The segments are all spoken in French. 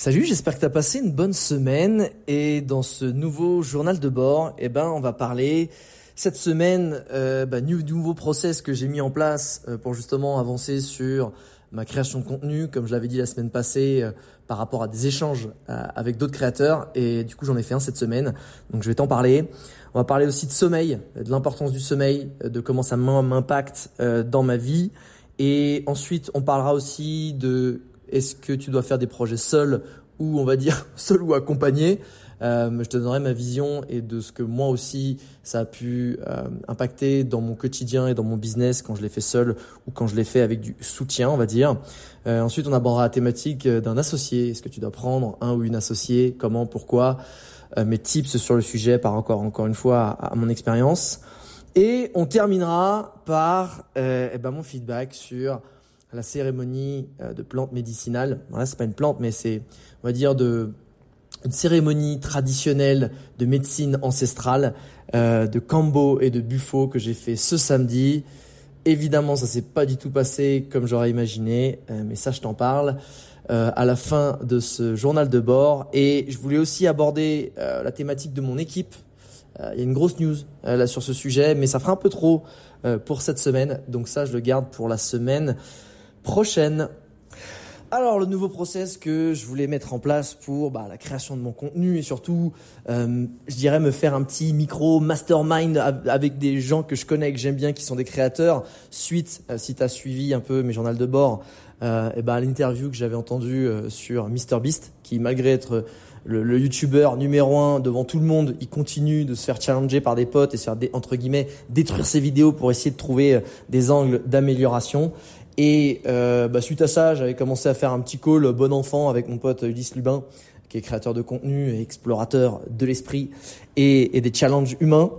Salut, j'espère que tu as passé une bonne semaine et dans ce nouveau journal de bord, eh ben, on va parler cette semaine euh, bah, du nouveau process que j'ai mis en place euh, pour justement avancer sur ma création de contenu, comme je l'avais dit la semaine passée, euh, par rapport à des échanges euh, avec d'autres créateurs. Et du coup, j'en ai fait un cette semaine. Donc, je vais t'en parler. On va parler aussi de sommeil, de l'importance du sommeil, de comment ça m'impacte dans ma vie. Et ensuite, on parlera aussi de est-ce que tu dois faire des projets seul ou on va dire seul ou accompagné. Euh, je te donnerai ma vision et de ce que moi aussi ça a pu euh, impacter dans mon quotidien et dans mon business quand je l'ai fait seul ou quand je l'ai fait avec du soutien, on va dire. Euh, ensuite, on abordera la thématique d'un associé. Est-ce que tu dois prendre un ou une associée Comment? Pourquoi? Mes tips sur le sujet par encore encore une fois à, mon expérience. Et on terminera par eh ben, mon feedback sur la cérémonie euh, de plantes médicinales. Voilà, c'est pas une plante, mais c'est, on va dire, de, une cérémonie traditionnelle de médecine ancestrale euh, de Cambo et de Buffo que j'ai fait ce samedi. Évidemment, ça s'est pas du tout passé comme j'aurais imaginé, euh, mais ça, je t'en parle euh, à la fin de ce journal de bord. Et je voulais aussi aborder euh, la thématique de mon équipe. Il y a une grosse news là sur ce sujet, mais ça fera un peu trop pour cette semaine. Donc ça, je le garde pour la semaine prochaine. Alors le nouveau process que je voulais mettre en place pour bah, la création de mon contenu et surtout, euh, je dirais me faire un petit micro mastermind avec des gens que je connais, que j'aime bien, qui sont des créateurs. Suite, euh, si tu as suivi un peu mes journaux de bord, euh, et bah, l'interview que j'avais entendue euh, sur MrBeast, qui malgré être le, le youtubeur numéro un devant tout le monde, il continue de se faire challenger par des potes et se faire entre guillemets détruire ses vidéos pour essayer de trouver des angles d'amélioration. Et euh, bah, suite à ça, j'avais commencé à faire un petit call bon enfant avec mon pote Ulysse Lubin, qui est créateur de contenu et explorateur de l'esprit et, des challenges humains.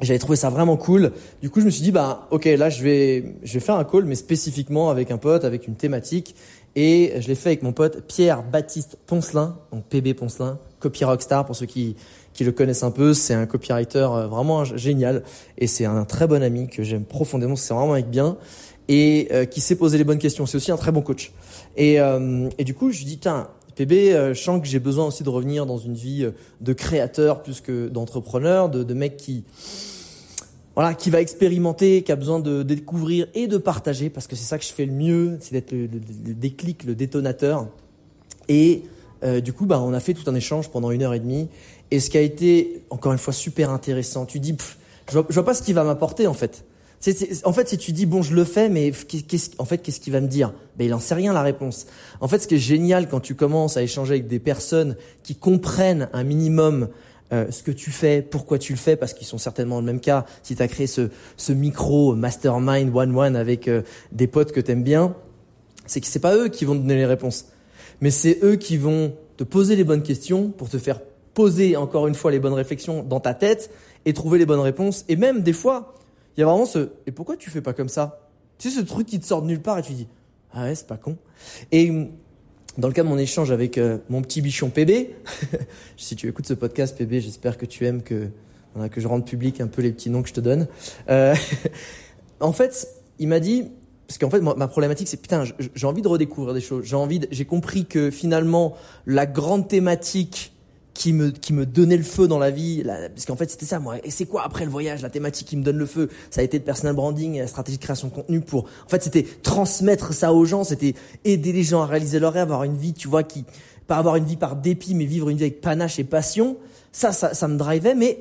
J'avais trouvé ça vraiment cool. Du coup, je me suis dit, bah, ok, là, je vais, je vais faire un call, mais spécifiquement avec un pote, avec une thématique. Et je l'ai fait avec mon pote Pierre-Baptiste Poncelin, donc PB Poncelin, copy rockstar pour ceux qui, qui le connaissent un peu. C'est un copywriter euh, vraiment génial et c'est un très bon ami que j'aime profondément. C'est vraiment avec bien et euh, qui sait poser les bonnes questions. C'est aussi un très bon coach. Et, euh, et du coup, je lui dis, tiens, PB, euh, je sens que j'ai besoin aussi de revenir dans une vie de créateur plus que d'entrepreneur, de, de mec qui, voilà, qui va expérimenter, qui a besoin de, découvrir et de partager, parce que c'est ça que je fais le mieux, c'est d'être le, déclic, le détonateur. Et du coup, bah, on a fait tout un échange pendant une heure et demie. Et ce qui a été, encore une fois, super intéressant, tu dis, je, vois, je vois pas ce qu'il va m'apporter en fait en fait, si tu dis bon, je le fais, mais qu'est-ce, en fait, qu'est-ce qu'il va me dire? Ben, il en sait rien la réponse. En fait, ce qui est génial quand tu commences à échanger avec des personnes qui comprennent un minimum euh, ce que tu fais, pourquoi tu le fais, parce qu'ils sont certainement dans le même cas. Si tu as créé ce, ce micro mastermind one one avec euh, des potes que t'aimes bien, c'est que c'est pas eux qui vont te donner les réponses, mais c'est eux qui vont te poser les bonnes questions pour te faire poser encore une fois les bonnes réflexions dans ta tête et trouver les bonnes réponses. Et même des fois, il y a vraiment ce et pourquoi tu fais pas comme ça? Tu sais ce truc qui te sort de nulle part et tu dis ah ouais c'est pas con. Et hum, dans le cas de mon échange avec euh, mon petit bichon PB, si tu écoutes ce podcast PB, j'espère que tu aimes que que je rende public un peu les petits noms que je te donne. Euh, en fait, il m'a dit parce qu'en fait ma problématique c'est putain j'ai envie de redécouvrir des choses. J'ai envie j'ai compris que finalement la grande thématique qui me qui me donnait le feu dans la vie parce qu'en fait c'était ça moi. Et c'est quoi après le voyage la thématique qui me donne le feu? Ça a été le personal branding et la stratégie de création de contenu pour en fait c'était transmettre ça aux gens c'était aider les gens à réaliser leur rêve avoir une vie tu vois qui pas avoir une vie par dépit mais vivre une vie avec panache et passion. Ça ça, ça me drivait mais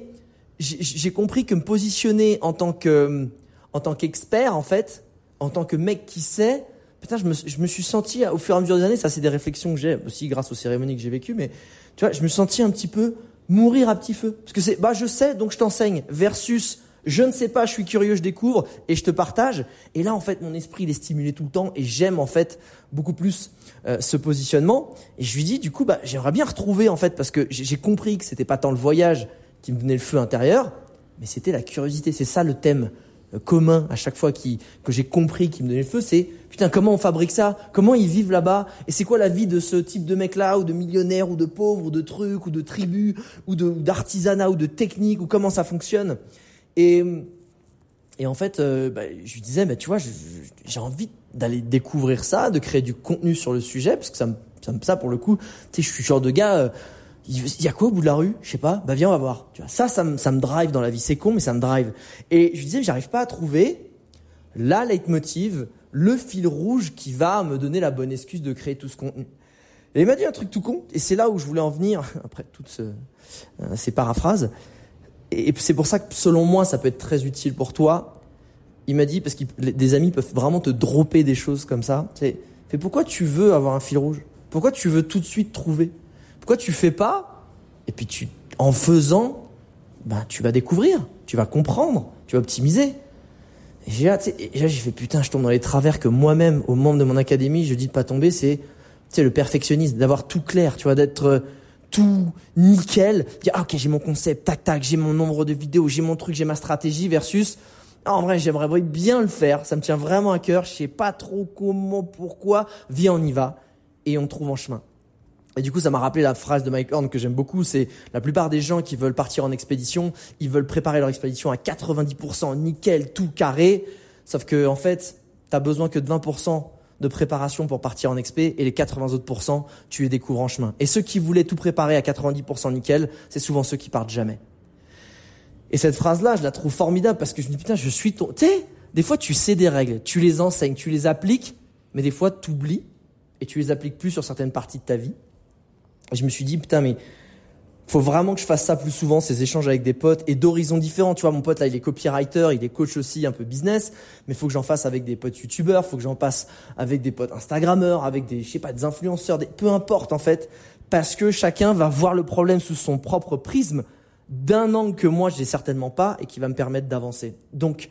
j'ai compris que me positionner en tant que en tant qu'expert en fait en tant que mec qui sait putain je me, je me suis senti au fur et à mesure des années ça c'est des réflexions que j'ai aussi grâce aux cérémonies que j'ai vécues mais tu vois, je me sentis un petit peu mourir à petit feu. Parce que c'est, bah, je sais, donc je t'enseigne. Versus, Je ne sais pas, je suis curieux, je découvre et je te partage. Et là, en fait, mon esprit, il est stimulé tout le temps et j'aime, en fait, beaucoup plus euh, ce positionnement. Et je lui dis, du coup, bah, j'aimerais bien retrouver, en fait, parce que j'ai compris que c'était pas tant le voyage qui me donnait le feu intérieur, mais c'était la curiosité. C'est ça le thème commun à chaque fois qui, que j'ai compris qui me donnait le feu, c'est putain comment on fabrique ça, comment ils vivent là-bas, et c'est quoi la vie de ce type de mec-là, ou de millionnaire, ou de pauvre, ou de trucs, ou de tribus, ou d'artisanat, ou de technique, ou comment ça fonctionne? Et, et en fait, euh, bah, je lui disais, bah, tu vois, j'ai envie d'aller découvrir ça, de créer du contenu sur le sujet, parce que ça, me, ça, pour le coup, tu sais, je suis genre de gars. Il y a quoi au bout de la rue Je sais pas. Bah viens, on va voir. Ça, ça me, drive dans la vie. C'est con, mais ça me drive. Et je disais, j'arrive pas à trouver la leitmotiv, le fil rouge qui va me donner la bonne excuse de créer tout ce contenu. Et il m'a dit un truc tout con, et c'est là où je voulais en venir, après toutes ce, euh, ces paraphrases. Et c'est pour ça que selon moi, ça peut être très utile pour toi. Il m'a dit, parce que des amis peuvent vraiment te dropper des choses comme ça. C'est, pourquoi tu veux avoir un fil rouge? Pourquoi tu veux tout de suite trouver? Pourquoi tu fais pas Et puis tu, en faisant, ben tu vas découvrir, tu vas comprendre, tu vas optimiser. Et là, j'ai fait putain, je tombe dans les travers que moi-même, aux membres de mon académie, je dis de pas tomber, c'est, tu le perfectionnisme, d'avoir tout clair, tu vois, d'être euh, tout nickel, dire ah, ok j'ai mon concept, tac tac, j'ai mon nombre de vidéos, j'ai mon truc, j'ai ma stratégie versus ah, en vrai j'aimerais bien le faire, ça me tient vraiment à cœur, je sais pas trop comment, pourquoi, viens on y va et on trouve en chemin. Et du coup, ça m'a rappelé la phrase de Mike Horn que j'aime beaucoup, c'est la plupart des gens qui veulent partir en expédition, ils veulent préparer leur expédition à 90% nickel, tout carré, sauf que en fait, t'as besoin que de 20% de préparation pour partir en expé et les 80 autres tu les découvres en chemin. Et ceux qui voulaient tout préparer à 90% nickel, c'est souvent ceux qui partent jamais. Et cette phrase-là, je la trouve formidable parce que je me dis putain, je suis ton, tu sais, des fois tu sais des règles, tu les enseignes, tu les appliques, mais des fois tu oublies et tu les appliques plus sur certaines parties de ta vie je me suis dit, putain, mais faut vraiment que je fasse ça plus souvent, ces échanges avec des potes et d'horizons différents. Tu vois, mon pote là, il est copywriter, il est coach aussi, un peu business, mais faut que j'en fasse avec des potes youtubeurs, faut que j'en passe avec des potes instagrammeurs, avec des, je sais pas, des influenceurs, des, peu importe en fait, parce que chacun va voir le problème sous son propre prisme, d'un angle que moi j'ai certainement pas et qui va me permettre d'avancer. Donc,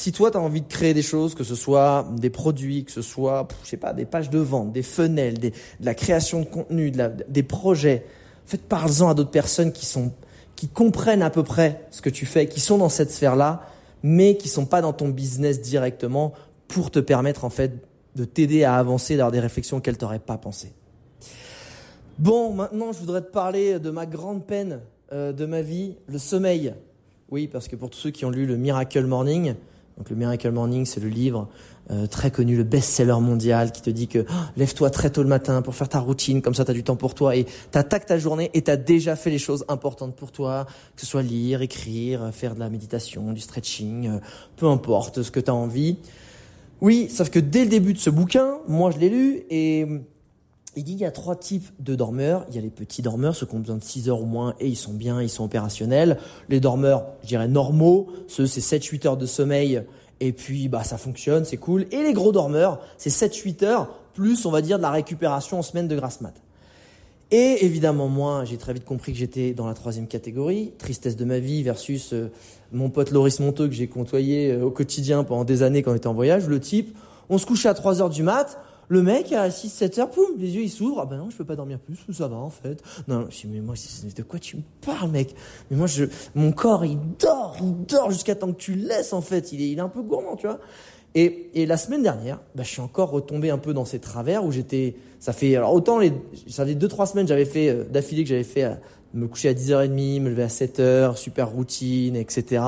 si toi, tu as envie de créer des choses, que ce soit des produits, que ce soit, je sais pas, des pages de vente, des des, de la création de contenu, des projets, en fait, parle-en à d'autres personnes qui sont, qui comprennent à peu près ce que tu fais, qui sont dans cette sphère-là, mais qui sont pas dans ton business directement pour te permettre, en fait, de t'aider à avancer, d'avoir des réflexions auxquelles tu n'aurais pas pensé. Bon, maintenant, je voudrais te parler de ma grande peine euh, de ma vie, le sommeil. Oui, parce que pour tous ceux qui ont lu le Miracle Morning, donc le Miracle Morning, c'est le livre euh, très connu, le best-seller mondial qui te dit que oh, lève-toi très tôt le matin pour faire ta routine, comme ça tu as du temps pour toi et t'attaques ta journée et tu as déjà fait les choses importantes pour toi, que ce soit lire, écrire, faire de la méditation, du stretching, euh, peu importe ce que tu as envie. Oui, sauf que dès le début de ce bouquin, moi je l'ai lu et il dit il y a trois types de dormeurs. Il y a les petits dormeurs, ceux qui ont besoin de 6 heures ou moins et ils sont bien, ils sont opérationnels. Les dormeurs, je dirais normaux, ceux c'est 7-8 heures de sommeil et puis bah ça fonctionne, c'est cool. Et les gros dormeurs, c'est 7-8 heures plus on va dire de la récupération en semaine de grasse mat. Et évidemment moi, j'ai très vite compris que j'étais dans la troisième catégorie, tristesse de ma vie versus euh, mon pote Loris Monteux que j'ai côtoyé euh, au quotidien pendant des années quand on était en voyage. Le type, on se couchait à 3 heures du mat, le mec, à 6-7 heures, poum, les yeux ils s'ouvrent. Ah ben non, je peux pas dormir plus, ça va en fait. Non, je mais moi, de quoi tu me parles, mec? Mais moi, je, mon corps, il dort, il dort jusqu'à temps que tu laisses en fait. Il est, il est un peu gourmand, tu vois. Et, et la semaine dernière, bah, je suis encore retombé un peu dans ces travers où j'étais. Ça fait alors autant les, ça fait deux trois semaines j'avais fait euh, d'affilée que j'avais fait euh, me coucher à 10h30, me lever à 7h, super routine, etc.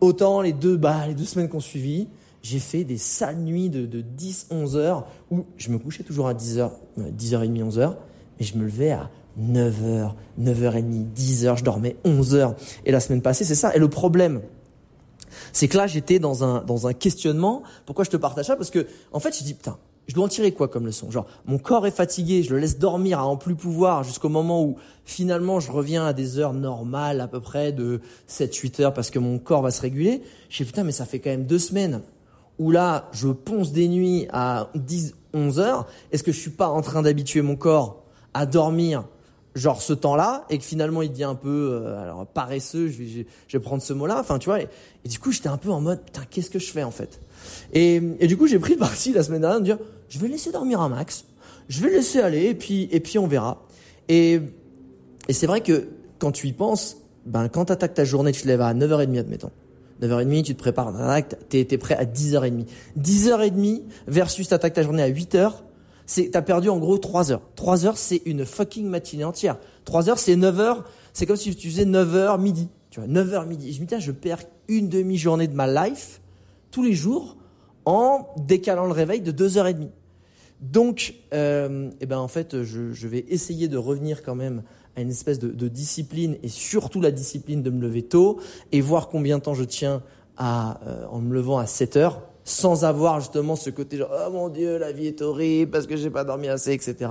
Autant les deux bah les deux semaines qu'on suivi, j'ai fait des sales nuits de, de 10, 11 heures où je me couchais toujours à 10 h 10h30, 11 h mais je me levais à 9h, 9h30, 10h, je dormais 11 heures. Et la semaine passée, c'est ça. Et le problème, c'est que là, j'étais dans un, dans un questionnement. Pourquoi je te partage ça? Parce que, en fait, je dis, putain, je dois en tirer quoi comme leçon? Genre, mon corps est fatigué, je le laisse dormir à en plus pouvoir jusqu'au moment où finalement je reviens à des heures normales à peu près de 7-8 heures parce que mon corps va se réguler. Je dis putain mais ça fait quand même deux semaines où là, je ponce des nuits à 10, 11 heures, est-ce que je suis pas en train d'habituer mon corps à dormir genre ce temps-là et que finalement il devient un peu euh, alors paresseux, je vais, je, vais prendre ce mot-là, enfin tu vois, et, du coup j'étais un peu en mode putain qu'est-ce que je fais en fait? Et, du coup j'ai pris le parti la semaine dernière de dire je vais laisser dormir un max, je vais laisser aller et puis et puis on verra. Et, et c'est vrai que quand tu y penses, ben quand t'attaques ta journée, tu te lèves à 9h30 admettons. 9h30, tu te prépares, t'es es prêt à 10h30. 10h30 versus t'attaques ta journée à 8h, c'est t'as perdu en gros 3 heures. 3 heures, c'est une fucking matinée entière. 3 heures, c'est 9 heures. C'est comme si tu faisais 9 heures midi. Tu vois, 9 heures midi. Je me dis, je perds une demi-journée de ma life tous les jours en décalant le réveil de 2h30. Donc, euh, eh ben en fait, je, je, vais essayer de revenir quand même à une espèce de, de, discipline et surtout la discipline de me lever tôt et voir combien de temps je tiens à, euh, en me levant à 7 heures sans avoir justement ce côté genre oh mon dieu la vie est horrible parce que j'ai pas dormi assez etc.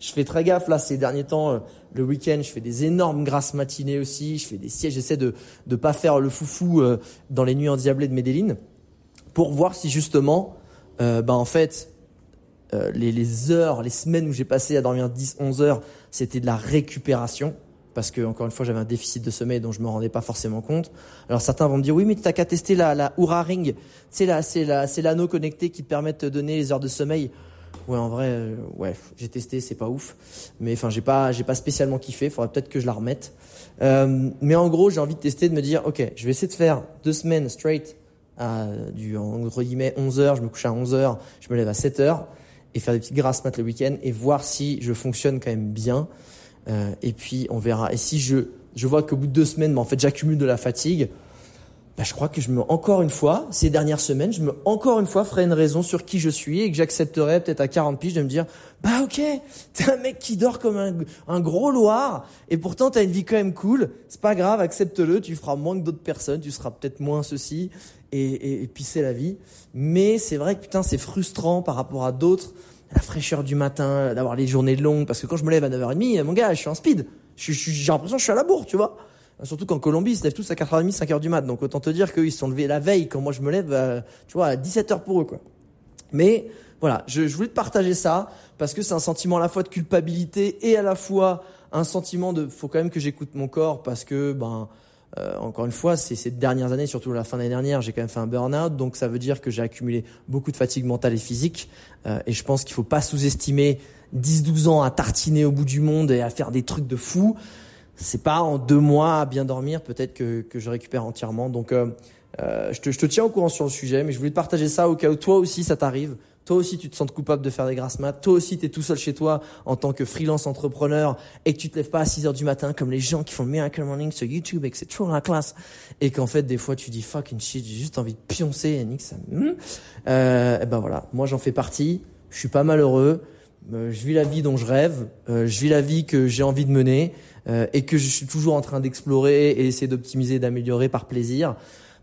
Je fais très gaffe là ces derniers temps euh, le week-end je fais des énormes grasses matinées aussi je fais des sièges j'essaie de de pas faire le foufou euh, dans les nuits endiablées de Medellin pour voir si justement euh, bah en fait euh, les, heures les semaines où j'ai passé à dormir 10 11 heures c'était de la récupération. Parce que encore une fois j'avais un déficit de sommeil dont je me rendais pas forcément compte. Alors certains vont me dire oui mais tu n'as qu'à tester la la Ring, c'est là c'est la c'est l'anneau connecté qui te permet de te donner les heures de sommeil. Ouais en vrai euh, ouais j'ai testé c'est pas ouf. Mais enfin j'ai pas j'ai pas spécialement kiffé. Faudrait peut-être que je la remette. Euh, mais en gros j'ai envie de tester de me dire ok je vais essayer de faire deux semaines straight du entre guillemets 11 heures. Je me couche à 11 heures. Je me lève à 7 heures et faire des petites grasses mat le week-end et voir si je fonctionne quand même bien euh, et puis on verra. Et si je, je vois qu'au bout de deux semaines, mais en fait j'accumule de la fatigue, bah, je crois que je me, encore une fois, ces dernières semaines, je me, encore une fois, ferai une raison sur qui je suis et que j'accepterai peut-être à 40 piges de me dire, bah ok, t'es un mec qui dort comme un, un gros loir et pourtant t'as une vie quand même cool. C'est pas grave, accepte-le. Tu feras moins que d'autres personnes, tu seras peut-être moins ceci et, et, et puis c'est la vie. Mais c'est vrai que putain, c'est frustrant par rapport à d'autres la fraîcheur du matin, d'avoir les journées longues, parce que quand je me lève à 9h30, mon gars, je suis en speed. J'ai l'impression que je suis à la bourre, tu vois. Surtout qu'en Colombie, ils se lèvent tous à 4h30, 5h du mat. Donc autant te dire qu'ils se sont levés la veille quand moi je me lève, euh, tu vois, à 17h pour eux, quoi. Mais voilà, je, je voulais te partager ça parce que c'est un sentiment à la fois de culpabilité et à la fois un sentiment de faut quand même que j'écoute mon corps parce que ben euh, encore une fois, c'est ces dernières années, surtout la fin de l'année dernière, j'ai quand même fait un burn-out, donc ça veut dire que j'ai accumulé beaucoup de fatigue mentale et physique. Euh, et je pense qu'il faut pas sous-estimer 10-12 ans à tartiner au bout du monde et à faire des trucs de fou. C'est pas en deux mois à bien dormir, peut-être que, que je récupère entièrement. Donc, euh, je, te, je te tiens au courant sur le sujet, mais je voulais te partager ça au cas où toi aussi ça t'arrive. Toi aussi, tu te sens coupable de faire des grasses maths. Toi aussi, tu es tout seul chez toi en tant que freelance entrepreneur et que tu te lèves pas à 6 heures du matin comme les gens qui font Miracle Morning sur YouTube et que c'est toujours la classe. Et qu'en fait, des fois, tu dis fucking shit, j'ai juste envie de pioncer et nique ça. Euh, et ben voilà, moi j'en fais partie. Je suis pas malheureux. Euh, je vis la vie dont je rêve. Euh, je vis la vie que j'ai envie de mener euh, et que je suis toujours en train d'explorer et essayer d'optimiser, d'améliorer par plaisir.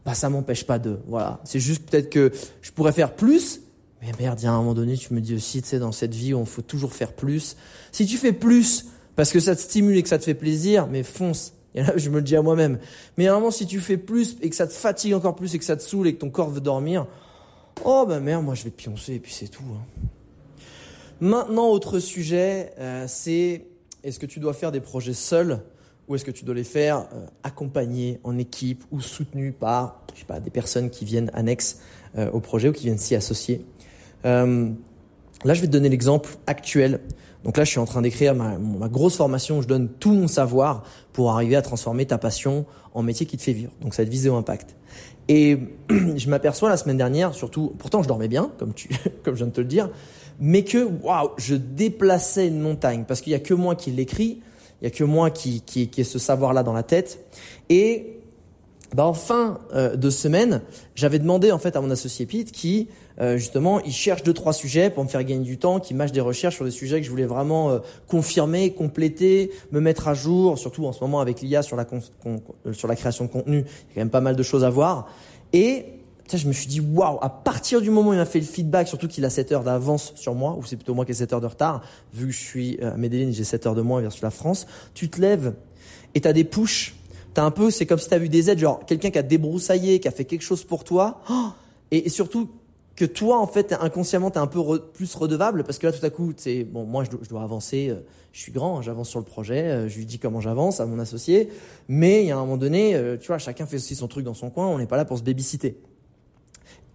Bah ça m'empêche pas de. Voilà, c'est juste peut-être que je pourrais faire plus mais merde, il y a un moment donné, tu me dis aussi, tu sais, dans cette vie on faut toujours faire plus. Si tu fais plus parce que ça te stimule et que ça te fait plaisir, mais fonce. Et là, je me le dis à moi-même. Mais à si tu fais plus et que ça te fatigue encore plus et que ça te saoule et que ton corps veut dormir, oh ben merde, moi je vais pioncer et puis c'est tout. Hein. Maintenant, autre sujet, euh, c'est est-ce que tu dois faire des projets seuls ou est-ce que tu dois les faire euh, accompagnés en équipe ou soutenus par, je sais pas, des personnes qui viennent annexes euh, au projet ou qui viennent s'y associer? Euh, là, je vais te donner l'exemple actuel. Donc là, je suis en train d'écrire ma, grosse formation où je donne tout mon savoir pour arriver à transformer ta passion en métier qui te fait vivre. Donc ça va être visé au impact. Et je m'aperçois la semaine dernière, surtout, pourtant je dormais bien, comme tu, comme je viens de te le dire, mais que waouh, je déplaçais une montagne parce qu'il y a que moi qui l'écris, il y a que moi qui qui, qui ai ce savoir-là dans la tête. Et bah en fin euh, de semaine, j'avais demandé en fait à mon associé Pete qui euh, justement, il cherche deux trois sujets pour me faire gagner du temps, qui mâche des recherches sur des sujets que je voulais vraiment euh, confirmer, compléter, me mettre à jour, surtout en ce moment avec l'IA sur la sur la création de contenu, il y a quand même pas mal de choses à voir. Et je me suis dit waouh, à partir du moment où il m'a fait le feedback, surtout qu'il a 7 heures d'avance sur moi, ou c'est plutôt moi qui ai 7 heures de retard, vu que je suis à Medellin, j'ai 7 heures de moins versus la France, tu te lèves et tu as des pushs T'as un peu, c'est comme si t'as vu des aides, genre quelqu'un qui a débroussaillé, qui a fait quelque chose pour toi. Oh et, surtout, que toi, en fait, inconsciemment, tu es un peu plus redevable parce que là, tout à coup, c'est bon, moi, je dois, avancer. Euh, je suis grand, hein, j'avance sur le projet. Euh, je lui dis comment j'avance à mon associé. Mais il y a un moment donné, euh, tu vois, chacun fait aussi son truc dans son coin. On n'est pas là pour se babysiter.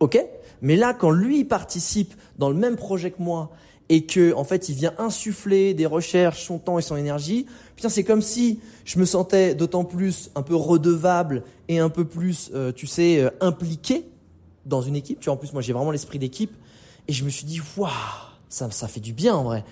Ok? Mais là, quand lui participe dans le même projet que moi et que, en fait, il vient insuffler des recherches, son temps et son énergie, putain, c'est comme si je me sentais d'autant plus un peu redevable et un peu plus, tu sais, impliqué dans une équipe. Tu vois, en plus, moi, j'ai vraiment l'esprit d'équipe. Et je me suis dit, waouh, ça, ça fait du bien en vrai.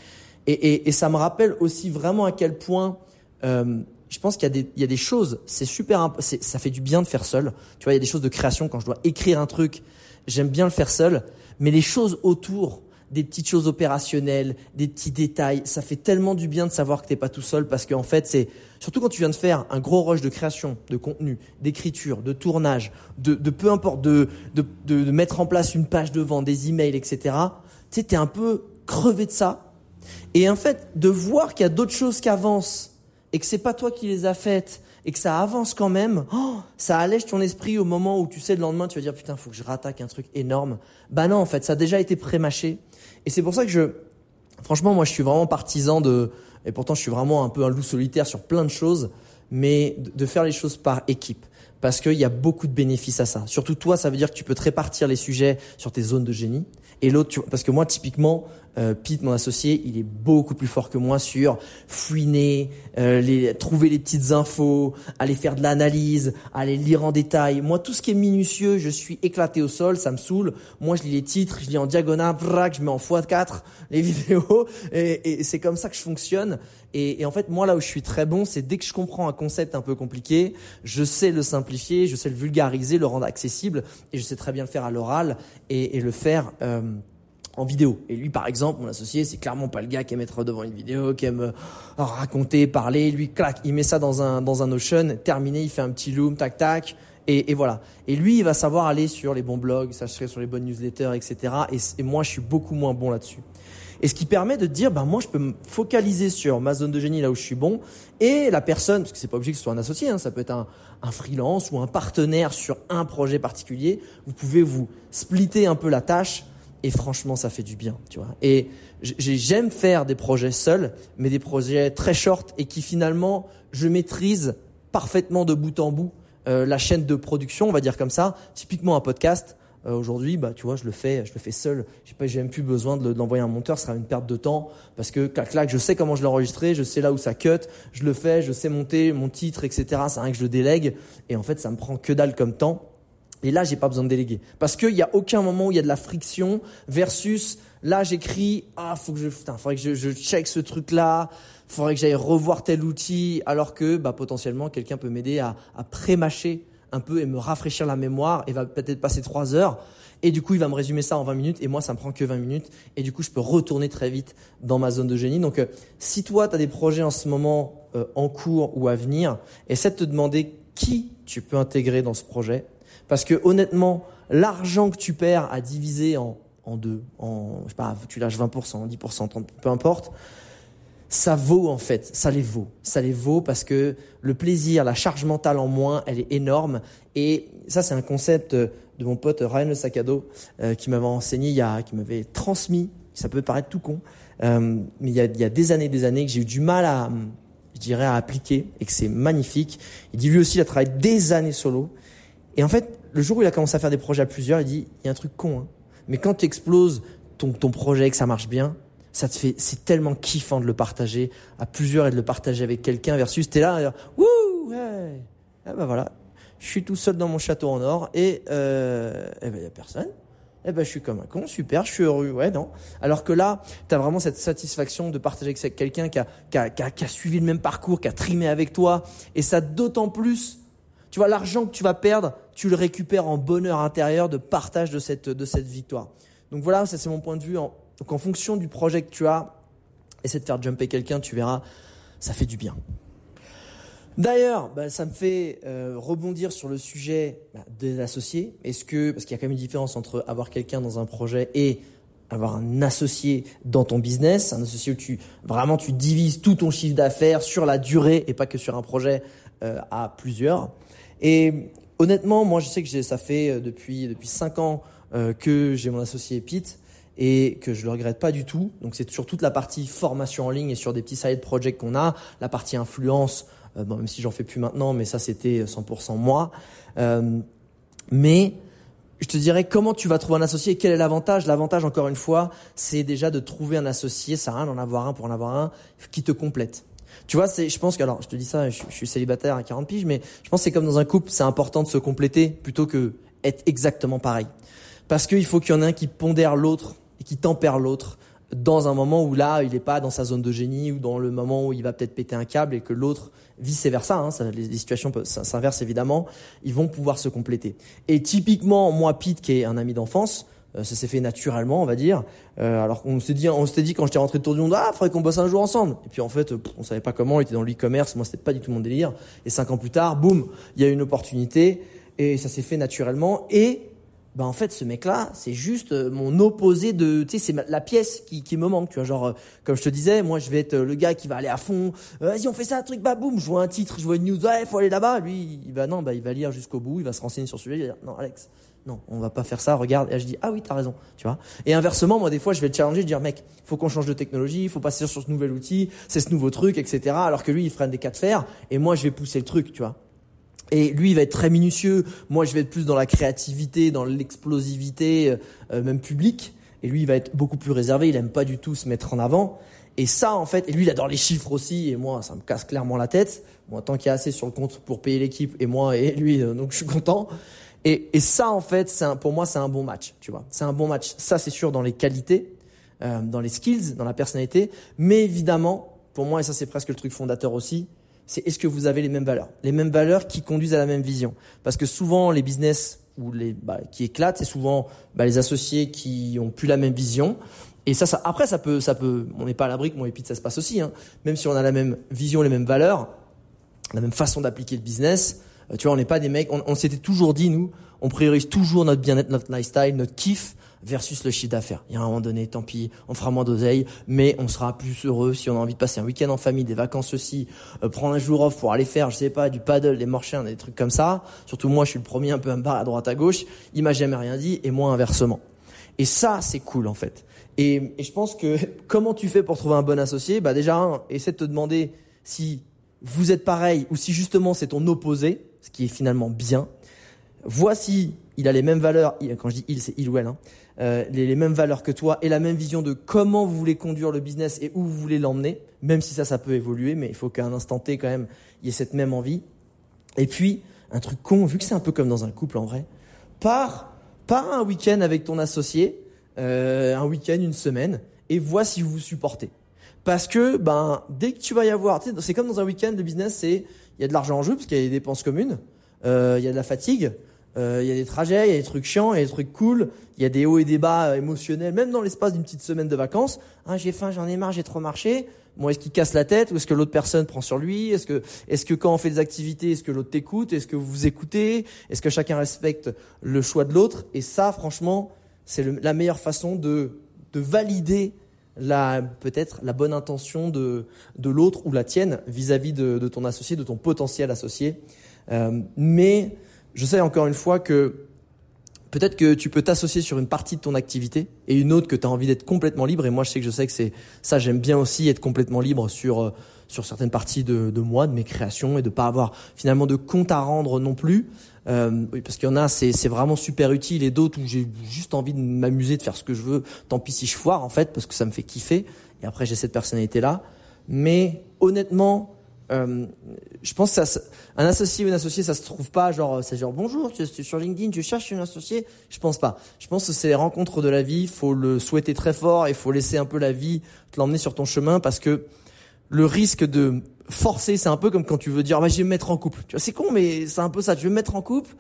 Et, et, et, ça me rappelle aussi vraiment à quel point euh, je pense qu'il y, y a des choses, c'est super, ça fait du bien de faire seul. Tu vois, il y a des choses de création quand je dois écrire un truc, j'aime bien le faire seul. Mais les choses autour, des petites choses opérationnelles, des petits détails. Ça fait tellement du bien de savoir que t'es pas tout seul parce qu'en fait, c'est surtout quand tu viens de faire un gros rush de création, de contenu, d'écriture, de tournage, de, de peu importe, de, de, de, mettre en place une page de des emails, etc. Tu sais, t'es un peu crevé de ça. Et en fait, de voir qu'il y a d'autres choses qui avancent et que c'est pas toi qui les as faites et que ça avance quand même, oh, ça allège ton esprit au moment où tu sais le lendemain tu vas dire putain faut que je rattaque un truc énorme. Bah non en fait ça a déjà été prémâché et c'est pour ça que je, franchement, moi, je suis vraiment partisan de, et pourtant, je suis vraiment un peu un loup solitaire sur plein de choses, mais de faire les choses par équipe. Parce qu'il y a beaucoup de bénéfices à ça. Surtout toi, ça veut dire que tu peux te répartir les sujets sur tes zones de génie. Et l'autre, parce que moi, typiquement, euh, Pete, mon associé, il est beaucoup plus fort que moi sur fouiner, euh, les, trouver les petites infos, aller faire de l'analyse, aller lire en détail. Moi, tout ce qui est minutieux, je suis éclaté au sol, ça me saoule. Moi, je lis les titres, je lis en diagonale, vrac, je mets en x4 les vidéos, et, et c'est comme ça que je fonctionne. Et, et, en fait, moi, là où je suis très bon, c'est dès que je comprends un concept un peu compliqué, je sais le simplifier, je sais le vulgariser, le rendre accessible, et je sais très bien le faire à l'oral et, et le faire. Euh, en vidéo. Et lui, par exemple, mon associé, c'est clairement pas le gars qui aime être devant une vidéo, qui aime euh, raconter, parler. Lui, clac, il met ça dans un dans un Notion, terminé, il fait un petit loom, tac tac, et, et voilà. Et lui, il va savoir aller sur les bons blogs, serait sur les bonnes newsletters, etc. Et, et moi, je suis beaucoup moins bon là-dessus. Et ce qui permet de dire, ben moi, je peux me focaliser sur ma zone de génie là où je suis bon, et la personne, parce que c'est pas obligé que ce soit un associé, hein, ça peut être un, un freelance ou un partenaire sur un projet particulier. Vous pouvez vous splitter un peu la tâche et franchement, ça fait du bien, tu vois. Et j'aime faire des projets seuls, mais des projets très short et qui finalement, je maîtrise parfaitement de bout en bout euh, la chaîne de production, on va dire comme ça. Typiquement un podcast. Euh, aujourd'hui, bah, tu vois, je le fais, je le fais seul. Je sais pas, j'ai même plus besoin de l'envoyer à un monteur, ce sera une perte de temps parce que clac clac, je sais comment je l'ai enregistré, je sais là où ça cut, je le fais, je sais monter mon titre, etc. C'est rien que je le délègue et en fait, ça me prend que dalle comme temps. Et là, j'ai pas besoin de déléguer. Parce qu'il n'y a aucun moment où il y a de la friction versus là, j'écris, ah, faut que je, putain, faudrait que je, je check ce truc-là, faudrait que j'aille revoir tel outil, alors que, bah, potentiellement, quelqu'un peut m'aider à, à pré-mâcher un peu et me rafraîchir la mémoire et va peut-être passer trois heures. Et du coup, il va me résumer ça en 20 minutes et moi, ça me prend que 20 minutes. Et du coup, je peux retourner très vite dans ma zone de génie. Donc, euh, si toi, tu as des projets en ce moment euh, en cours ou à venir, essaie de te demander qui tu peux intégrer dans ce projet parce que honnêtement, l'argent que tu perds à diviser en, en deux, en, je sais pas, tu lâches 20%, 10%, 30%, peu importe, ça vaut en fait, ça les vaut. Ça les vaut parce que le plaisir, la charge mentale en moins, elle est énorme. Et ça, c'est un concept de mon pote Ryan Le Sacado euh, qui m'avait enseigné, qui m'avait transmis. Ça peut paraître tout con, euh, mais il y, a, il y a des années, des années que j'ai eu du mal à, je dirais, à appliquer et que c'est magnifique. Il dit lui aussi, il a travaillé des années solo et en fait, le jour où il a commencé à faire des projets à plusieurs, il dit, il y a un truc con, hein. mais quand tu exploses ton, ton projet et que ça marche bien, ça te fait, c'est tellement kiffant de le partager à plusieurs et de le partager avec quelqu'un versus t'es là, et, wouh, ouais, ah ben voilà, je suis tout seul dans mon château en or et euh, eh ben y a personne. Eh ben je suis comme un con, super, je suis heureux, ouais non. Alors que là, tu as vraiment cette satisfaction de partager avec quelqu'un qui a, qui, a, qui, a, qui a suivi le même parcours, qui a trimé avec toi, et ça d'autant plus tu vois, l'argent que tu vas perdre, tu le récupères en bonheur intérieur de partage de cette, de cette victoire. Donc voilà, ça c'est mon point de vue. Donc en fonction du projet que tu as, essaie de faire jumper quelqu'un, tu verras, ça fait du bien. D'ailleurs, bah, ça me fait euh, rebondir sur le sujet bah, des associés. Est-ce que, parce qu'il y a quand même une différence entre avoir quelqu'un dans un projet et avoir un associé dans ton business, un associé où tu vraiment tu divises tout ton chiffre d'affaires sur la durée et pas que sur un projet euh, à plusieurs. Et honnêtement, moi, je sais que ça fait euh, depuis depuis cinq ans que j'ai mon associé Pete et que je le regrette pas du tout. Donc c'est sur toute la partie formation en ligne et sur des petits side projects qu'on a, la partie influence, bon, même si j'en fais plus maintenant, mais ça c'était 100% moi. mais je te dirais comment tu vas trouver un associé quel est l'avantage? L'avantage, encore une fois, c'est déjà de trouver un associé, ça rien d'en avoir un pour en avoir un, qui te complète. Tu vois, c'est, je pense que, alors, je te dis ça, je, suis célibataire à 40 piges, mais je pense que c'est comme dans un couple, c'est important de se compléter plutôt que être exactement pareil. Parce qu'il faut qu'il y en ait un qui pondère l'autre et qui tempère l'autre dans un moment où là, il n'est pas dans sa zone de génie ou dans le moment où il va peut-être péter un câble et que l'autre, vice versa, hein, ça, les, situations s'inversent évidemment, ils vont pouvoir se compléter. Et typiquement, moi, Pete, qui est un ami d'enfance, ça s'est fait naturellement, on va dire. Euh, alors qu'on s'est dit, on s'était dit quand j'étais rentré de Tour du Monde, ah, faudrait qu'on bosse un jour ensemble. Et puis en fait, on savait pas comment. Il était dans l'e-commerce, moi c'était pas du tout mon délire. Et cinq ans plus tard, boum, il y a une opportunité et ça s'est fait naturellement. Et bah en fait ce mec là c'est juste euh, mon opposé de tu sais c'est la pièce qui, qui me manque tu vois genre euh, comme je te disais moi je vais être euh, le gars qui va aller à fond vas-y on fait ça truc bah boum je vois un titre je vois une news ouais faut aller là-bas lui il va non bah il va lire jusqu'au bout il va se renseigner sur ce sujet non Alex non on va pas faire ça regarde et je dis ah oui t'as raison tu vois et inversement moi des fois je vais le challenger je dire mec faut qu'on change de technologie faut passer sur ce nouvel outil c'est ce nouveau truc etc alors que lui il freine des cas de fer et moi je vais pousser le truc tu vois et lui, il va être très minutieux. Moi, je vais être plus dans la créativité, dans l'explosivité, euh, même publique. Et lui, il va être beaucoup plus réservé. Il aime pas du tout se mettre en avant. Et ça, en fait, et lui, il adore les chiffres aussi. Et moi, ça me casse clairement la tête. Moi, tant qu'il y a assez sur le compte pour payer l'équipe, et moi et lui, euh, donc je suis content. Et, et ça, en fait, c'est pour moi, c'est un bon match. Tu vois, c'est un bon match. Ça, c'est sûr dans les qualités, euh, dans les skills, dans la personnalité. Mais évidemment, pour moi, et ça, c'est presque le truc fondateur aussi c'est est-ce que vous avez les mêmes valeurs? Les mêmes valeurs qui conduisent à la même vision. Parce que souvent, les business ou les, bah, qui éclatent, c'est souvent bah, les associés qui ont plus la même vision. Et ça, ça après, ça peut, ça peut, on n'est pas à l'abri que mon épite, ça se passe aussi. Hein. Même si on a la même vision, les mêmes valeurs, la même façon d'appliquer le business, tu vois, on n'est pas des mecs, on, on s'était toujours dit, nous, on priorise toujours notre bien-être, notre lifestyle, notre kiff, versus le chiffre d'affaires. Il y a un moment donné, tant pis, on fera moins d'oseille, mais on sera plus heureux si on a envie de passer un week-end en famille, des vacances aussi, euh, prendre un jour off pour aller faire, je sais pas, du paddle, des morchins, des trucs comme ça. Surtout moi, je suis le premier un peu à me à droite à gauche. Il m'a jamais rien dit, et moi inversement. Et ça, c'est cool en fait. Et, et, je pense que comment tu fais pour trouver un bon associé? Bah déjà, un, essaie de te demander si vous êtes pareil ou si justement c'est ton opposé, ce qui est finalement bien. Voici il a les mêmes valeurs, quand je dis il, c'est il ou elle, hein, euh, les, mêmes valeurs que toi et la même vision de comment vous voulez conduire le business et où vous voulez l'emmener, même si ça, ça peut évoluer, mais il faut qu'à un instant T, quand même, il y ait cette même envie. Et puis, un truc con, vu que c'est un peu comme dans un couple en vrai, pars, pars un week-end avec ton associé, euh, un week-end, une semaine, et vois si vous vous supportez. Parce que, ben, dès que tu vas y avoir, c'est comme dans un week-end de business, c'est, il y a de l'argent en jeu, parce qu'il y a des dépenses communes, euh, il y a de la fatigue, euh, il y a des trajets, il y a des trucs chiants, il y a des trucs cool, il y a des hauts et des bas euh, émotionnels, même dans l'espace d'une petite semaine de vacances. Hein, j'ai faim, j'en ai marre, j'ai trop marché. Bon, est-ce qu'il casse la tête ou est-ce que l'autre personne prend sur lui? Est-ce que, est-ce que quand on fait des activités, est-ce que l'autre t'écoute? Est-ce que vous vous écoutez? Est-ce que chacun respecte le choix de l'autre? Et ça, franchement, c'est la meilleure façon de, de valider la peut-être la bonne intention de, de l'autre ou la tienne vis-à-vis de, de, ton associé, de ton potentiel associé. Euh, mais je sais encore une fois que peut-être que tu peux t'associer sur une partie de ton activité et une autre que tu as envie d'être complètement libre. Et moi, je sais que je sais que c'est ça, j'aime bien aussi être complètement libre sur euh, sur certaines parties de, de moi, de mes créations et de pas avoir finalement de compte à rendre non plus. Euh, oui, parce qu'il y en a, c'est c'est vraiment super utile et d'autres où j'ai juste envie de m'amuser, de faire ce que je veux. Tant pis si je foire en fait, parce que ça me fait kiffer. Et après, j'ai cette personnalité là. Mais honnêtement, euh, je pense que ça, un associé ou une associée, ça se trouve pas genre, c'est genre bonjour, tu es sur LinkedIn, tu cherches une associée? Je pense pas. Je pense que c'est les rencontres de la vie. Faut le souhaiter très fort et faut laisser un peu la vie te l'emmener sur ton chemin parce que le risque de forcer, c'est un peu comme quand tu veux dire, bah, je vais me mettre en couple. Tu vois, c'est con, mais c'est un peu ça. Tu veux me mettre en couple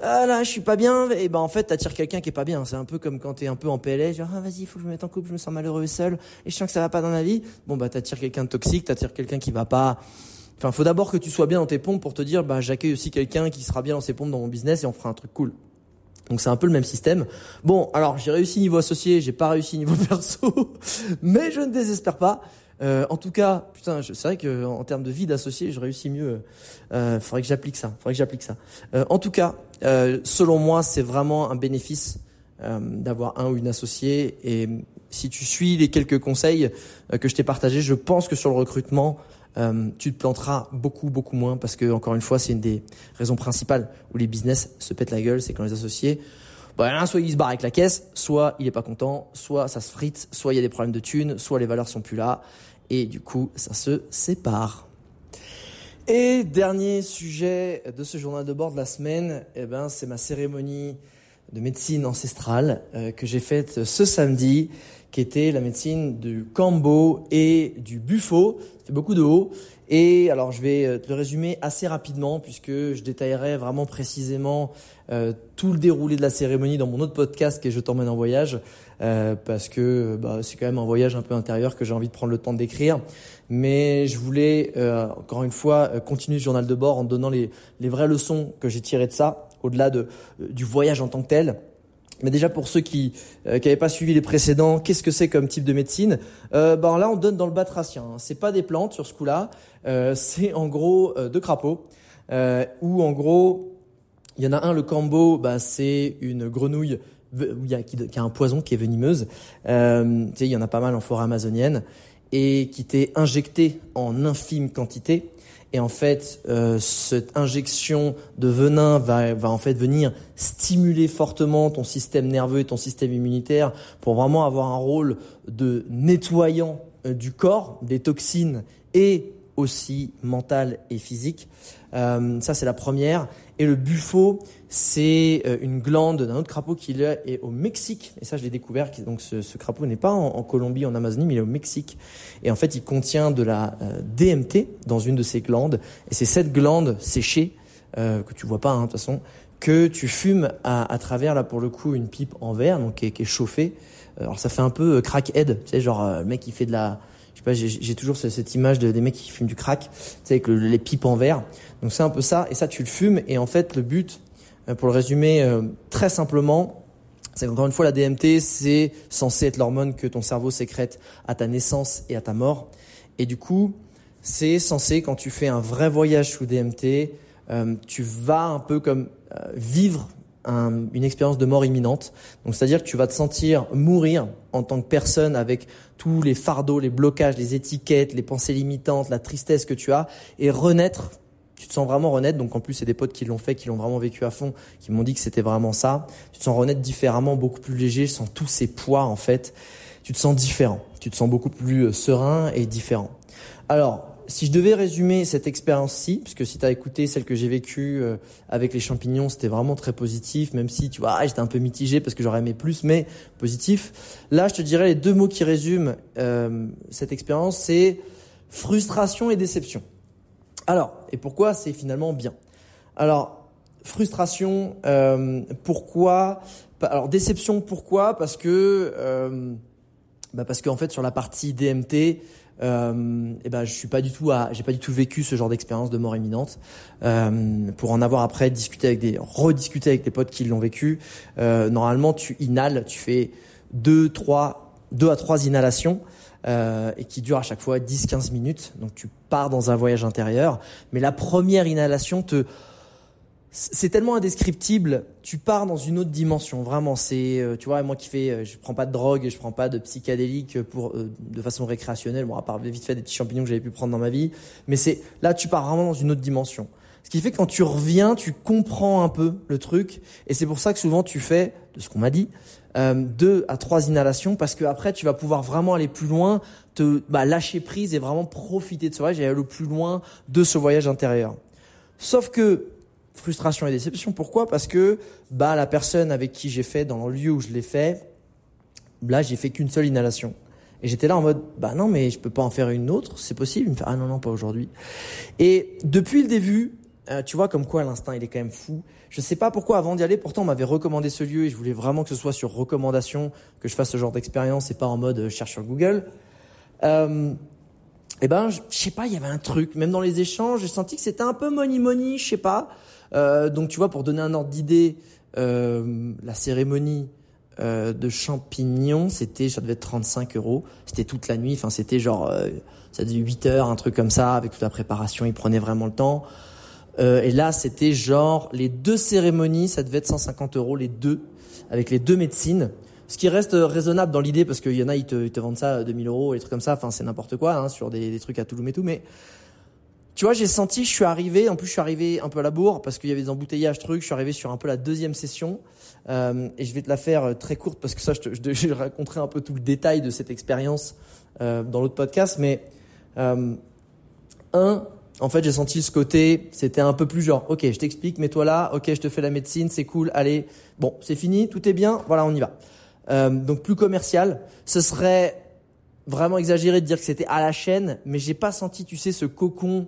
ah là, je suis pas bien, et ben en fait, t'attires quelqu'un qui est pas bien. C'est un peu comme quand t'es un peu en PLS, genre ah vas-y, faut que je me mette en couple, je me sens malheureux et seul, et je sens que ça va pas dans la vie. Bon bah t'attires quelqu'un de toxique, t'attires quelqu'un qui va pas. Enfin, faut d'abord que tu sois bien dans tes pompes pour te dire, bah j'accueille aussi quelqu'un qui sera bien dans ses pompes dans mon business et on fera un truc cool. Donc c'est un peu le même système. Bon, alors j'ai réussi niveau associé, j'ai pas réussi niveau perso, mais je ne désespère pas. Euh, en tout cas, putain, c'est vrai que en termes de vie d'associé, je réussis mieux. Euh, faudrait que j'applique ça. Faudrait que j'applique ça. Euh, en tout cas, euh, selon moi, c'est vraiment un bénéfice d'avoir un ou une associée. Et si tu suis les quelques conseils que je t'ai partagés, je pense que sur le recrutement, tu te planteras beaucoup beaucoup moins parce que encore une fois, c'est une des raisons principales où les business se pètent la gueule, c'est quand les associés bah, soit il se barre avec la caisse, soit il est pas content, soit ça se frite, soit il y a des problèmes de thunes, soit les valeurs sont plus là, et du coup, ça se sépare. Et dernier sujet de ce journal de bord de la semaine, eh ben, c'est ma cérémonie de médecine ancestrale euh, que j'ai faite ce samedi, qui était la médecine du cambo et du buffo. Ça fait beaucoup de haut. Et alors je vais euh, te le résumer assez rapidement puisque je détaillerai vraiment précisément euh, tout le déroulé de la cérémonie dans mon autre podcast qui est Je t'emmène en voyage euh, parce que bah, c'est quand même un voyage un peu intérieur que j'ai envie de prendre le temps d'écrire. Mais je voulais encore une fois continuer ce journal de bord en donnant les, les vraies leçons que j'ai tirées de ça au-delà de, du voyage en tant que tel. Mais déjà pour ceux qui n'avaient euh, pas suivi les précédents, qu'est-ce que c'est comme type de médecine euh, Ben là, on donne dans le batracien. Hein. C'est pas des plantes sur ce coup-là. Euh, c'est en gros euh, deux crapauds. Où en gros, il y en a un, le cambo, bah, c'est une grenouille qui, a un poison qui est venimeuse. Euh, il y en a pas mal en forêt amazonienne et qui t'est injecté en infime quantité et en fait, euh, cette injection de venin va, va en fait venir stimuler fortement ton système nerveux et ton système immunitaire pour vraiment avoir un rôle de nettoyant euh, du corps, des toxines et aussi mental et physique. Euh, ça, c'est la première. Et le buffo, c'est euh, une glande d'un autre crapaud qui est au Mexique. Et ça, je l'ai découvert. Donc, ce, ce crapaud n'est pas en, Colombie, en Amazonie, mais il est au Mexique. Et en fait, il contient de la euh, DMT dans une de ces glandes. Et c'est cette glande séchée, euh, que tu vois pas, hein, de toute façon, que tu fumes à, à, travers, là, pour le coup, une pipe en verre, donc qui est, qui est chauffée. Alors, ça fait un peu crackhead. Tu sais, genre, le mec, qui fait de la j'ai toujours cette image de, des mecs qui fument du crack, tu sais, avec les pipes en verre. Donc c'est un peu ça, et ça tu le fumes, et en fait le but, euh, pour le résumer euh, très simplement, c'est qu'encore une fois la DMT, c'est censé être l'hormone que ton cerveau sécrète à ta naissance et à ta mort, et du coup, c'est censé quand tu fais un vrai voyage sous DMT, euh, tu vas un peu comme vivre une expérience de mort imminente. Donc c'est-à-dire que tu vas te sentir mourir en tant que personne avec tous les fardeaux, les blocages, les étiquettes, les pensées limitantes, la tristesse que tu as et renaître. Tu te sens vraiment renaître. Donc en plus c'est des potes qui l'ont fait, qui l'ont vraiment vécu à fond, qui m'ont dit que c'était vraiment ça. Tu te sens renaître différemment, beaucoup plus léger, sans tous ces poids en fait. Tu te sens différent. Tu te sens beaucoup plus euh, serein et différent. Alors si je devais résumer cette expérience-ci, puisque si tu as écouté celle que j'ai vécue euh, avec les champignons, c'était vraiment très positif, même si tu vois, j'étais un peu mitigé parce que j'aurais aimé plus, mais positif. Là, je te dirais les deux mots qui résument euh, cette expérience, c'est frustration et déception. Alors, et pourquoi c'est finalement bien? Alors, frustration, euh, pourquoi Alors, déception, pourquoi? Parce que, euh, bah parce qu'en fait, sur la partie DMT, euh, et ben je suis pas du tout à, j'ai pas du tout vécu ce genre d'expérience de mort imminente. Euh, pour en avoir après discuté avec des, rediscuter avec des potes qui l'ont vécu. Euh, normalement, tu inhales, tu fais deux, trois, deux à trois inhalations. Euh, et qui durent à chaque fois 10-15 minutes. Donc tu pars dans un voyage intérieur, mais la première inhalation te c'est tellement indescriptible. Tu pars dans une autre dimension. Vraiment, c'est, euh, tu vois, moi qui fais, euh, je prends pas de drogue, je prends pas de psychédélique pour euh, de façon récréationnelle. Bon, à part vite fait des petits champignons que j'avais pu prendre dans ma vie. Mais c'est là, tu pars vraiment dans une autre dimension. Ce qui fait que quand tu reviens, tu comprends un peu le truc. Et c'est pour ça que souvent tu fais, de ce qu'on m'a dit, deux à trois inhalations parce que après tu vas pouvoir vraiment aller plus loin, te bah, lâcher prise et vraiment profiter de ce voyage et aller le plus loin de ce voyage intérieur. Sauf que frustration et déception. Pourquoi? Parce que bah la personne avec qui j'ai fait dans le lieu où je l'ai fait, là j'ai fait qu'une seule inhalation. Et j'étais là en mode bah non mais je peux pas en faire une autre, c'est possible. Il me fait ah non non pas aujourd'hui. Et depuis le début, euh, tu vois comme quoi l'instinct il est quand même fou. Je sais pas pourquoi avant d'y aller, pourtant on m'avait recommandé ce lieu et je voulais vraiment que ce soit sur recommandation que je fasse ce genre d'expérience et pas en mode euh, cherche sur Google. Euh, et ben je sais pas, il y avait un truc. Même dans les échanges, j'ai senti que c'était un peu money money, je sais pas. Euh, donc tu vois, pour donner un ordre d'idée, euh, la cérémonie euh, de champignons, c'était, ça devait être 35 euros. C'était toute la nuit. Enfin, c'était genre, euh, ça devait 8 heures, un truc comme ça, avec toute la préparation. Ils prenaient vraiment le temps. Euh, et là, c'était genre les deux cérémonies, ça devait être 150 euros les deux. avec les deux médecines. Ce qui reste raisonnable dans l'idée, parce qu'il y en a, ils te, ils te vendent ça à 2000 euros, et trucs comme ça, enfin c'est n'importe quoi, hein, sur des, des, trucs à Toulouse et tout, mais tu vois, j'ai senti, je suis arrivé, en plus je suis arrivé un peu à la bourre, parce qu'il y avait des embouteillages, trucs, je suis arrivé sur un peu la deuxième session, euh, et je vais te la faire euh, très courte, parce que ça, je, te, je, je raconterai un peu tout le détail de cette expérience euh, dans l'autre podcast, mais euh, un, en fait, j'ai senti ce côté, c'était un peu plus genre, ok, je t'explique, mets-toi là, ok, je te fais la médecine, c'est cool, allez, bon, c'est fini, tout est bien, voilà, on y va. Euh, donc plus commercial, ce serait vraiment exagéré de dire que c'était à la chaîne, mais j'ai pas senti, tu sais, ce cocon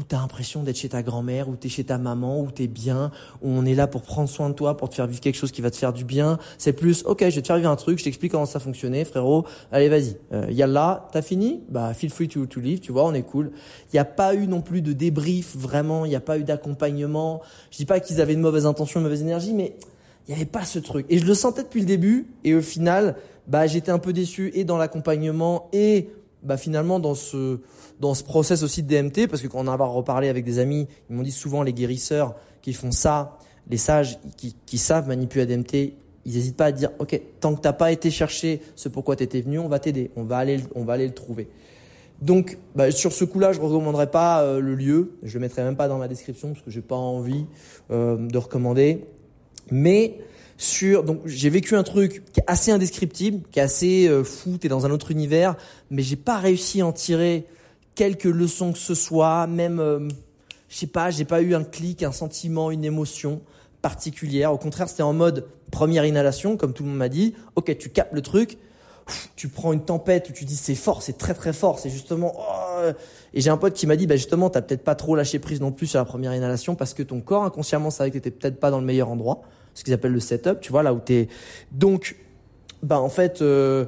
où tu as l'impression d'être chez ta grand-mère, où tu es chez ta maman, où tu es bien, où on est là pour prendre soin de toi, pour te faire vivre quelque chose qui va te faire du bien. C'est plus, ok, je vais te faire vivre un truc, je t'explique comment ça fonctionnait, frérot. Allez, vas-y. Euh, yalla, t'as fini? Bah, feel free to, to leave, tu vois, on est cool. Il n'y a pas eu non plus de débrief, vraiment, il n'y a pas eu d'accompagnement. Je dis pas qu'ils avaient une mauvaise intention, une mauvaise énergie, mais il n'y avait pas ce truc. Et je le sentais depuis le début, et au final, bah, j'étais un peu déçu et dans l'accompagnement et bah, finalement dans ce dans ce process aussi de DMT, parce que quand on en a reparlé avec des amis, ils m'ont dit souvent les guérisseurs qui font ça, les sages qui, qui savent manipuler DMT, ils n'hésitent pas à dire, ok, tant que t'as pas été chercher ce pourquoi tu étais venu, on va t'aider, on va aller, on va aller le trouver. Donc, bah, sur ce coup-là, je recommanderais pas euh, le lieu, je le mettrai même pas dans ma description parce que j'ai pas envie euh, de recommander. Mais sur, donc j'ai vécu un truc qui est assez indescriptible, qui est assez euh, fou, t'es dans un autre univers, mais j'ai pas réussi à en tirer quelques leçons que ce soit, même, euh, je sais pas, j'ai pas eu un clic, un sentiment, une émotion particulière. Au contraire, c'était en mode première inhalation, comme tout le monde m'a dit. Ok, tu captes le truc, tu prends une tempête où tu dis c'est fort, c'est très très fort, c'est justement. Oh. Et j'ai un pote qui m'a dit bah justement t'as peut-être pas trop lâché prise non plus sur la première inhalation parce que ton corps inconsciemment savait que t'étais peut-être pas dans le meilleur endroit, ce qu'ils appellent le setup, tu vois là où t'es. Donc bah en fait. Euh,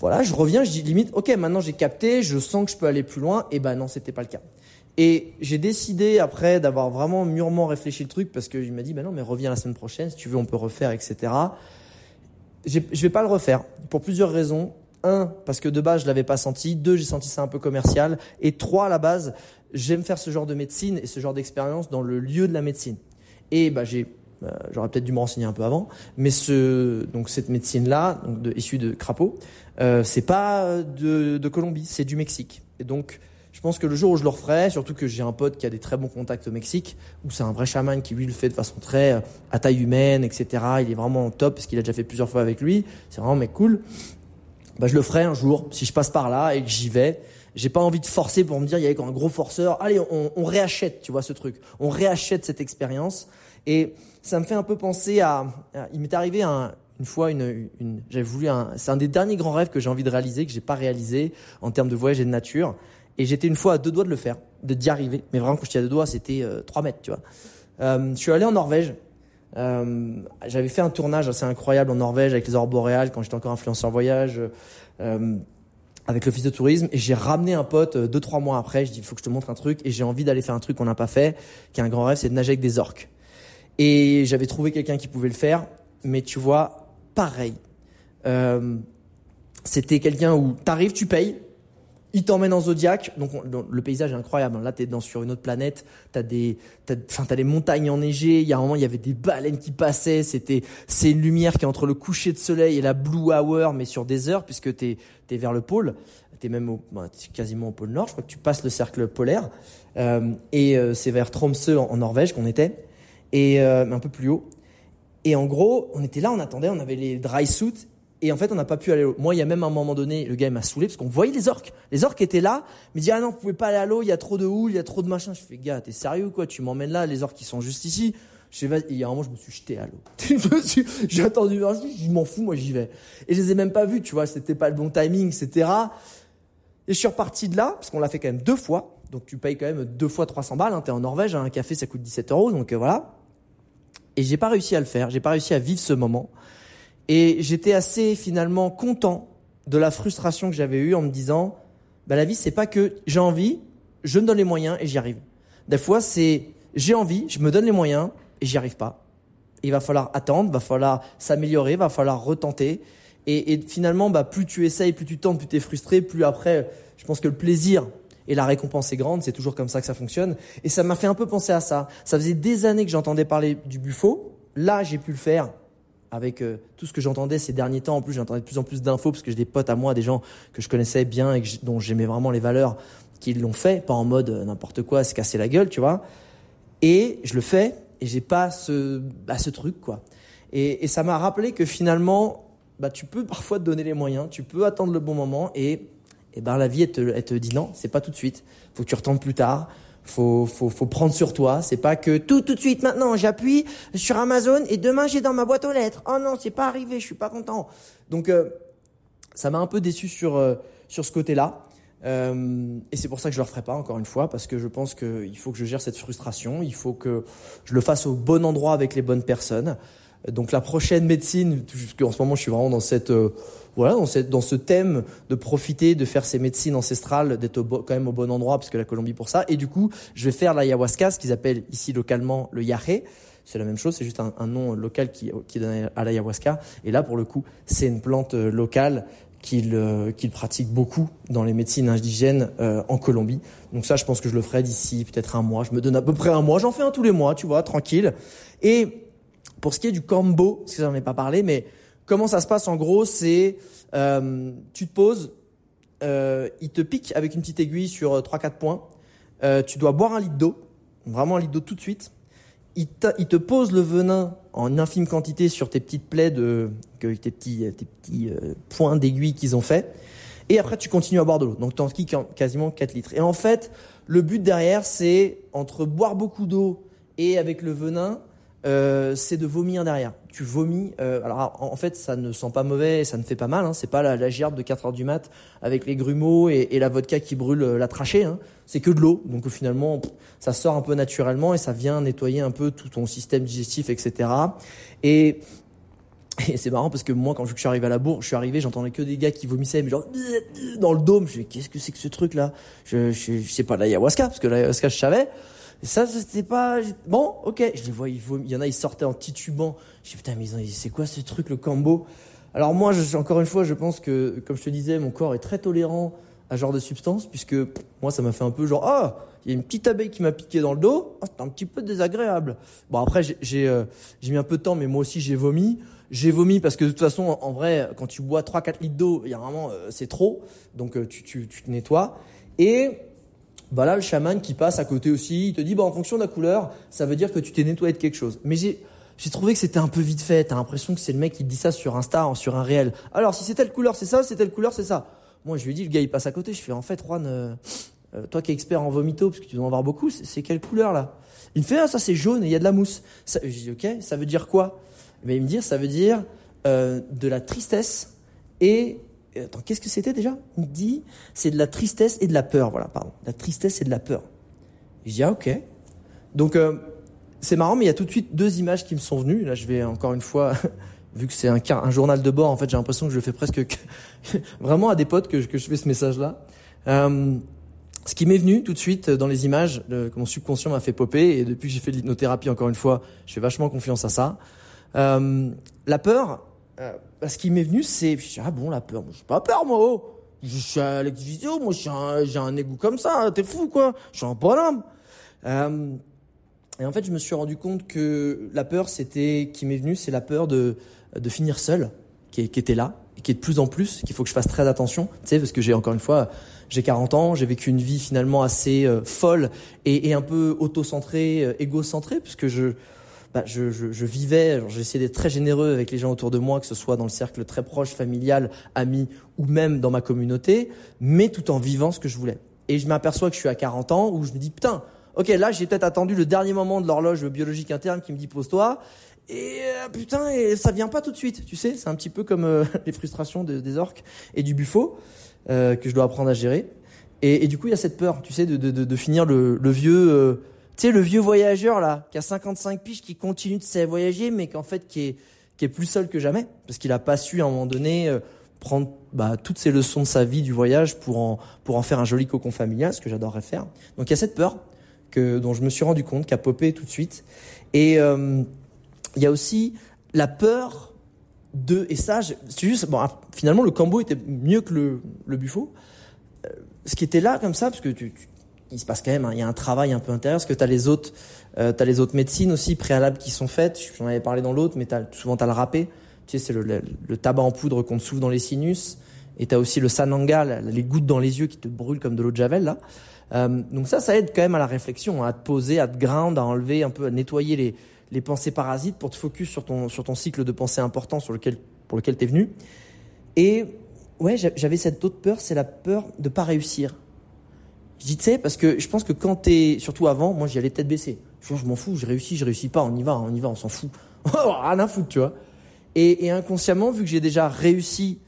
voilà, je reviens, je dis limite, ok, maintenant j'ai capté, je sens que je peux aller plus loin, et ben non, c'était pas le cas. Et j'ai décidé après d'avoir vraiment mûrement réfléchi le truc parce qu'il m'a dit, ben non, mais reviens la semaine prochaine, si tu veux, on peut refaire, etc. Je vais pas le refaire pour plusieurs raisons. Un, parce que de base je l'avais pas senti. Deux, j'ai senti ça un peu commercial. Et trois, à la base, j'aime faire ce genre de médecine et ce genre d'expérience dans le lieu de la médecine. Et bah j'ai j'aurais peut-être dû me renseigner un peu avant, mais ce, donc cette médecine-là, issue de crapaud, euh, c'est pas de, Colombie, c'est du Mexique. Et donc, je pense que le jour où je le referai, surtout que j'ai un pote qui a des très bons contacts au Mexique, où c'est un vrai chaman qui lui le fait de façon très euh, à taille humaine, etc. Il est vraiment top parce qu'il a déjà fait plusieurs fois avec lui. C'est vraiment mec cool. Bah, je le ferai un jour si je passe par là et que j'y vais. J'ai pas envie de forcer pour me dire il y a un gros forceur. Allez, on réachète, tu vois ce truc. On réachète cette expérience. Et ça me fait un peu penser à, il m'est arrivé un, une fois une, une j'avais voulu un, c'est un des derniers grands rêves que j'ai envie de réaliser, que j'ai pas réalisé en termes de voyage et de nature. Et j'étais une fois à deux doigts de le faire, de d'y arriver. Mais vraiment, quand je à deux doigts, c'était euh, trois mètres, tu vois. Euh, je suis allé en Norvège. Euh, j'avais fait un tournage assez incroyable en Norvège avec les aurores boréales quand j'étais encore influenceur voyage. Euh, avec l'office de tourisme et j'ai ramené un pote euh, deux trois mois après je dis il faut que je te montre un truc et j'ai envie d'aller faire un truc qu'on n'a pas fait qui est un grand rêve c'est de nager avec des orques et j'avais trouvé quelqu'un qui pouvait le faire, mais tu vois, pareil. Euh, c'était quelqu'un où t'arrives, tu payes, il t'emmène en Zodiac, donc le paysage est incroyable. Là, t'es dans sur une autre planète, t'as des, enfin t'as des montagnes enneigées. Il y a un moment, il y avait des baleines qui passaient. C'était, c'est une lumière qui est entre le coucher de soleil et la blue hour, mais sur des heures, puisque t'es, t'es vers le pôle. T'es même au, bah, quasiment au pôle Nord. Je crois que tu passes le cercle polaire. Euh, et euh, c'est vers Tromsø en Norvège qu'on était et euh, un peu plus haut. Et en gros, on était là, on attendait, on avait les dry suits et en fait, on n'a pas pu aller à l'eau. Moi, il y a même un moment donné, le gars m'a saoulé parce qu'on voyait les orques. Les orques étaient là, mais dit ah non, vous pouvez pas aller à l'eau, il y a trop de houle, il y a trop de machin. Je fais gars, t'es sérieux quoi? Tu m'emmènes là, les orques qui sont juste ici. Je il y a un moment, je me suis jeté à l'eau. J'ai attendu, je m'en fous, moi j'y vais. Et je les ai même pas vus, tu vois, c'était pas le bon timing, etc. Et je suis reparti de là, parce qu'on l'a fait quand même deux fois. Donc tu payes quand même deux fois 300 balles. Hein, T'es en Norvège, hein, un café ça coûte 17 euros, donc euh, voilà. Et j'ai pas réussi à le faire, j'ai pas réussi à vivre ce moment. Et j'étais assez finalement content de la frustration que j'avais eue en me disant, bah la vie c'est pas que j'ai envie, je me donne les moyens et j'y arrive. Des fois c'est j'ai envie, je me donne les moyens et j'y arrive pas. Il va falloir attendre, va falloir s'améliorer, va falloir retenter. Et, finalement, bah plus tu essayes, plus tu tentes, plus tu es frustré, plus après, je pense que le plaisir et la récompense est grande, c'est toujours comme ça que ça fonctionne. Et ça m'a fait un peu penser à ça. Ça faisait des années que j'entendais parler du buffo. Là, j'ai pu le faire avec euh, tout ce que j'entendais ces derniers temps. En plus, j'entendais de plus en plus d'infos parce que j'ai des potes à moi, des gens que je connaissais bien et dont j'aimais vraiment les valeurs, qui l'ont fait, pas en mode euh, n'importe quoi, se casser la gueule, tu vois. Et je le fais et j'ai pas ce, bah, ce truc, quoi. Et, et ça m'a rappelé que finalement, bah, tu peux parfois te donner les moyens, tu peux attendre le bon moment et, et ben la vie, elle te, elle te dit non, c'est pas tout de suite. Faut que tu retentes plus tard faut, faut, faut prendre sur toi. C'est pas que tout, tout de suite maintenant, j'appuie sur Amazon et demain j'ai dans ma boîte aux lettres. Oh non, c'est pas arrivé, je suis pas content. Donc, euh, ça m'a un peu déçu sur, euh, sur ce côté-là. Euh, et c'est pour ça que je le referai pas encore une fois parce que je pense qu'il faut que je gère cette frustration. Il faut que je le fasse au bon endroit avec les bonnes personnes. Donc la prochaine médecine, en ce moment je suis vraiment dans cette euh, voilà dans, ce thème de profiter de faire ces médecines ancestrales, d'être quand même au bon endroit parce que la Colombie pour ça. Et du coup, je vais faire l'ayahuasca, ce qu'ils appellent ici localement le yahé. C'est la même chose, c'est juste un, nom local qui, qui donne à l'ayahuasca. Et là, pour le coup, c'est une plante euh, locale qu'il euh, pratique beaucoup dans les médecines indigènes euh, en Colombie. Donc ça, je pense que je le ferai d'ici peut-être un mois. Je me donne à peu près un mois. J'en fais un tous les mois, tu vois, tranquille. Et pour ce qui est du combo, parce que j'en ai pas parlé, mais comment ça se passe en gros, c'est euh, tu te poses, euh, il te pique avec une petite aiguille sur 3-4 euh, points, euh, tu dois boire un litre d'eau, vraiment un litre d'eau tout de suite, il, te pose le venin en infime quantité sur tes petites plaies de, tes petits, tes petits euh, points d'aiguille qu'ils ont fait, et après tu continues à boire de l'eau, donc tu en quasiment 4 litres. Et en fait, le but derrière, c'est entre boire beaucoup d'eau et avec le venin, euh, c'est de vomir derrière. Tu vomis. Euh, alors en, fait, ça ne sent pas mauvais, ça ne fait pas mal. Hein. C'est pas la, la gerbe de 4 heures du mat avec les grumeaux et, et la vodka qui brûle euh, la trachée. Hein. C'est que de l'eau. Donc finalement, ça sort un peu naturellement et ça vient nettoyer un peu tout ton système digestif, etc. Et et c'est marrant parce que moi, quand je suis arrivé à la bourre, je suis arrivé, j'entendais que des gars qui vomissaient, mais genre dans le dôme. Je me qu'est-ce que c'est que ce truc là je, je, je sais pas l'ayahuasca parce que l'ayahuasca je savais, ça, c'était pas bon. Ok, je les vois. Il y en a, ils sortaient en titubant. Je dis putain, mais c'est quoi ce truc, le cambo? Alors moi, je, encore une fois, je pense que, comme je te disais, mon corps est très tolérant à ce genre de substance, puisque moi, ça m'a fait un peu genre ah, il y a une petite abeille qui m'a piqué dans le dos. Oh, c'est un petit peu désagréable. Bon après, j'ai euh, mis un peu de temps, mais moi aussi j'ai vomi. J'ai vomi parce que de toute façon, en vrai, quand tu bois 3-4 litres d'eau, il y a vraiment, euh, c'est trop. Donc euh, tu, tu, tu te nettoies. Et bah là, le chaman qui passe à côté aussi, il te dit, bah, en fonction de la couleur, ça veut dire que tu t'es nettoyé de quelque chose. Mais j'ai, trouvé que c'était un peu vite fait. T'as l'impression que c'est le mec qui dit ça sur Insta, sur un réel. Alors, si c'est telle couleur, c'est ça, c'est telle couleur, c'est ça. Moi, je lui ai dit, le gars, il passe à côté. Je fais, en fait, Juan, euh, euh, toi qui es expert en vomito, parce que tu dois en avoir beaucoup, c'est quelle couleur là? Il me fait, ah, ça c'est jaune et il y a de la mousse. Ça, je dis, ok, ça veut dire quoi? Mais il me dit, ça veut dire euh, de la tristesse et attends, qu'est-ce que c'était déjà? Il dit, c'est de la tristesse et de la peur. Voilà, pardon. La tristesse et de la peur. Je dis, ah, ok. Donc, euh, c'est marrant, mais il y a tout de suite deux images qui me sont venues. Là, je vais encore une fois, vu que c'est un, journal de bord, en fait, j'ai l'impression que je fais presque vraiment à des potes que, je fais ce message-là. Euh, ce qui m'est venu tout de suite dans les images que mon subconscient m'a fait popper, et depuis que j'ai fait de l'hypnothérapie, encore une fois, je fais vachement confiance à ça. Euh, la peur, euh, ce qui m'est venu, c'est, ah bon, la peur, j'ai pas peur, moi, oh. Je suis à l'exvision, moi, j'ai un, un comme ça, t'es fou, quoi. Je suis un bonhomme. Euh, et en fait, je me suis rendu compte que la peur, c'était, qui m'est venue, c'est la peur de, finir seul, qui, était là, et qui est de plus en plus, qu'il faut que je fasse très attention, tu sais, parce que j'ai encore une fois, j'ai 40 ans, j'ai vécu une vie finalement assez euh, folle et, et, un peu auto-centrée, euh, égocentrée, puisque je, bah, je, je, je, vivais, j'essayais d'être très généreux avec les gens autour de moi, que ce soit dans le cercle très proche, familial, ami ou même dans ma communauté, mais tout en vivant ce que je voulais. Et je m'aperçois que je suis à 40 ans où je me dis putain, ok là j'ai peut-être attendu le dernier moment de l'horloge biologique interne qui me dit pose-toi. Et euh, putain, et ça vient pas tout de suite, tu sais, c'est un petit peu comme euh, les frustrations de, des orques et du buffo euh, que je dois apprendre à gérer. Et, et, du coup, il y a cette peur, tu sais, de, de, de finir le, le vieux euh, tu sais, le vieux voyageur, là, qui a 55 piges, qui continue de voyager, mais qu'en fait, qui est, qui est plus seul que jamais, parce qu'il a pas su, à un moment donné, euh, prendre bah, toutes ces leçons de sa vie, du voyage, pour en, pour en faire un joli cocon familial, ce que j'adorerais faire. Donc, il y a cette peur que, dont je me suis rendu compte, qui a popé tout de suite. Et euh, il y a aussi la peur de, et ça, c'est juste, bon, finalement, le cambo était mieux que le, le buffo. Euh, ce qui était là, comme ça, parce que tu, tu il se passe quand même, hein, il y a un travail un peu intérieur, parce que tu as les autres, euh, as les autres médecines aussi préalables qui sont faites? J'en avais parlé dans l'autre, mais as, souvent tu as le râpé, Tu sais, c'est le, tabac en poudre qu'on te souffle dans les sinus. Et tu as aussi le sananga, les gouttes dans les yeux qui te brûlent comme de l'eau de javel là. Euh, donc ça, ça aide quand même à la réflexion, hein, à te poser, à te ground, à enlever un peu, à nettoyer les, les pensées parasites pour te focus sur ton, sur ton cycle de pensée important sur lequel, pour lequel tu es venu. Et ouais, j'avais cette autre peur, c'est la peur de pas réussir. Je dis, tu sais, parce que je pense que quand t'es, surtout avant, moi j'y allais tête baissée. Je, m'en fous, je réussis, je réussis pas, on y va, on y va, on s'en fout. Rien à foutre, tu vois. Et, et inconsciemment, vu que j'ai déjà réussi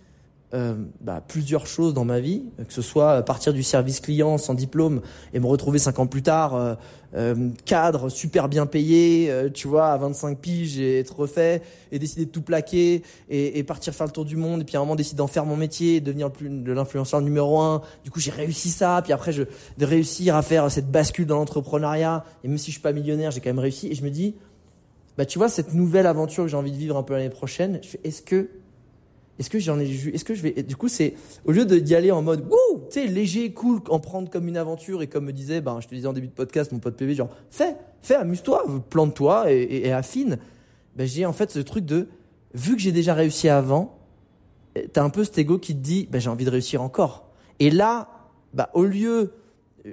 euh, bah, plusieurs choses dans ma vie, que ce soit partir du service client sans diplôme et me retrouver cinq ans plus tard euh, euh, cadre super bien payé, tu vois, à 25 piges et être refait et décider de tout plaquer et, et, partir faire le tour du monde et puis à un moment décider d'en faire mon métier et devenir plus de l'influenceur numéro un. Du coup, j'ai réussi ça. Puis après, je de réussir à faire cette bascule dans l'entrepreneuriat et même si je suis pas millionnaire, j'ai quand même réussi. Et je me dis, bah tu vois, cette nouvelle aventure que j'ai envie de vivre un peu l'année prochaine, est-ce que est-ce que j'en ai Est-ce que je vais Du coup, c'est au lieu d'y aller en mode wouh, tu sais, léger, cool, en prendre comme une aventure et comme me disait, ben, je te disais en début de podcast, mon pote PV, genre, fais, fais, amuse-toi, plante-toi et, affine. Ben, j'ai en fait ce truc de, vu que j'ai déjà réussi avant, t'as un peu cet ego qui te dit, ben, j'ai envie de réussir encore. Et là, bah, au lieu,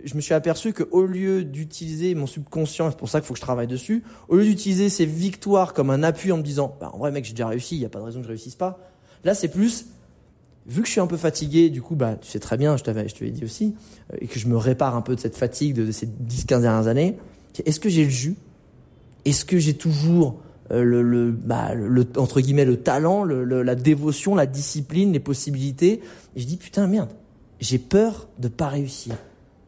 je me suis aperçu que au lieu d'utiliser mon subconscient, c'est pour ça qu'il faut que je travaille dessus, au lieu d'utiliser ces victoires comme un appui en me disant, bah, en vrai, mec, j'ai déjà réussi, il y a pas de raison que je réussisse pas Là, c'est plus, vu que je suis un peu fatigué, du coup, bah, tu sais très bien, je t'avais, je te l'ai dit aussi, euh, et que je me répare un peu de cette fatigue de, ces 10, 15 dernières années. Est-ce que j'ai le jus? Est-ce que j'ai toujours euh, le, le, bah, le, entre guillemets, le talent, le, la dévotion, la discipline, les possibilités? Et je dis, putain, merde, j'ai peur de pas réussir.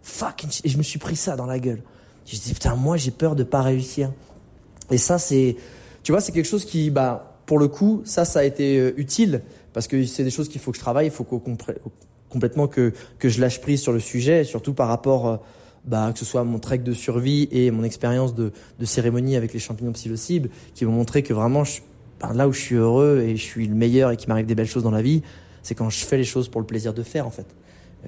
Fuck, et je me suis pris ça dans la gueule. Je dis, putain, moi, j'ai peur de pas réussir. Et ça, c'est, tu vois, c'est quelque chose qui, bah, pour le coup, ça, ça a été euh, utile parce que c'est des choses qu'il faut que je travaille, il faut complètement que, que je lâche prise sur le sujet, surtout par rapport, euh, bah, que ce soit mon trek de survie et mon expérience de, de cérémonie avec les champignons psilocibles, qui m'ont montré que vraiment, là où je suis heureux et je suis le meilleur et qu'il m'arrive des belles choses dans la vie, c'est quand je fais les choses pour le plaisir de faire, en fait.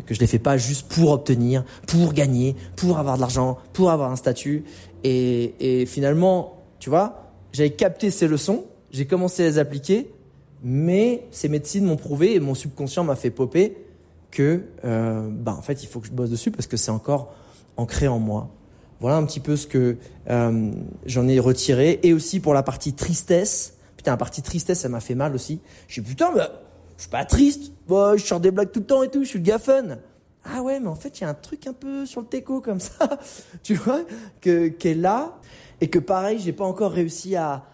Que je les fais pas juste pour obtenir, pour gagner, pour avoir de l'argent, pour avoir un statut. Et, et finalement, tu vois, j'avais capté ces leçons, j'ai commencé à les appliquer, mais ces médecines m'ont prouvé et mon subconscient m'a fait popper que, euh, bah, en fait, il faut que je bosse dessus parce que c'est encore ancré en moi. Voilà un petit peu ce que euh, j'en ai retiré. Et aussi pour la partie tristesse. Putain, la partie tristesse, ça m'a fait mal aussi. Je suis putain, mais je suis pas triste. Bah, je sors des blagues tout le temps et tout. Je suis le gars. Ah ouais, mais en fait, il y a un truc un peu sur le teco comme ça, tu vois, que qui est là et que pareil, j'ai pas encore réussi à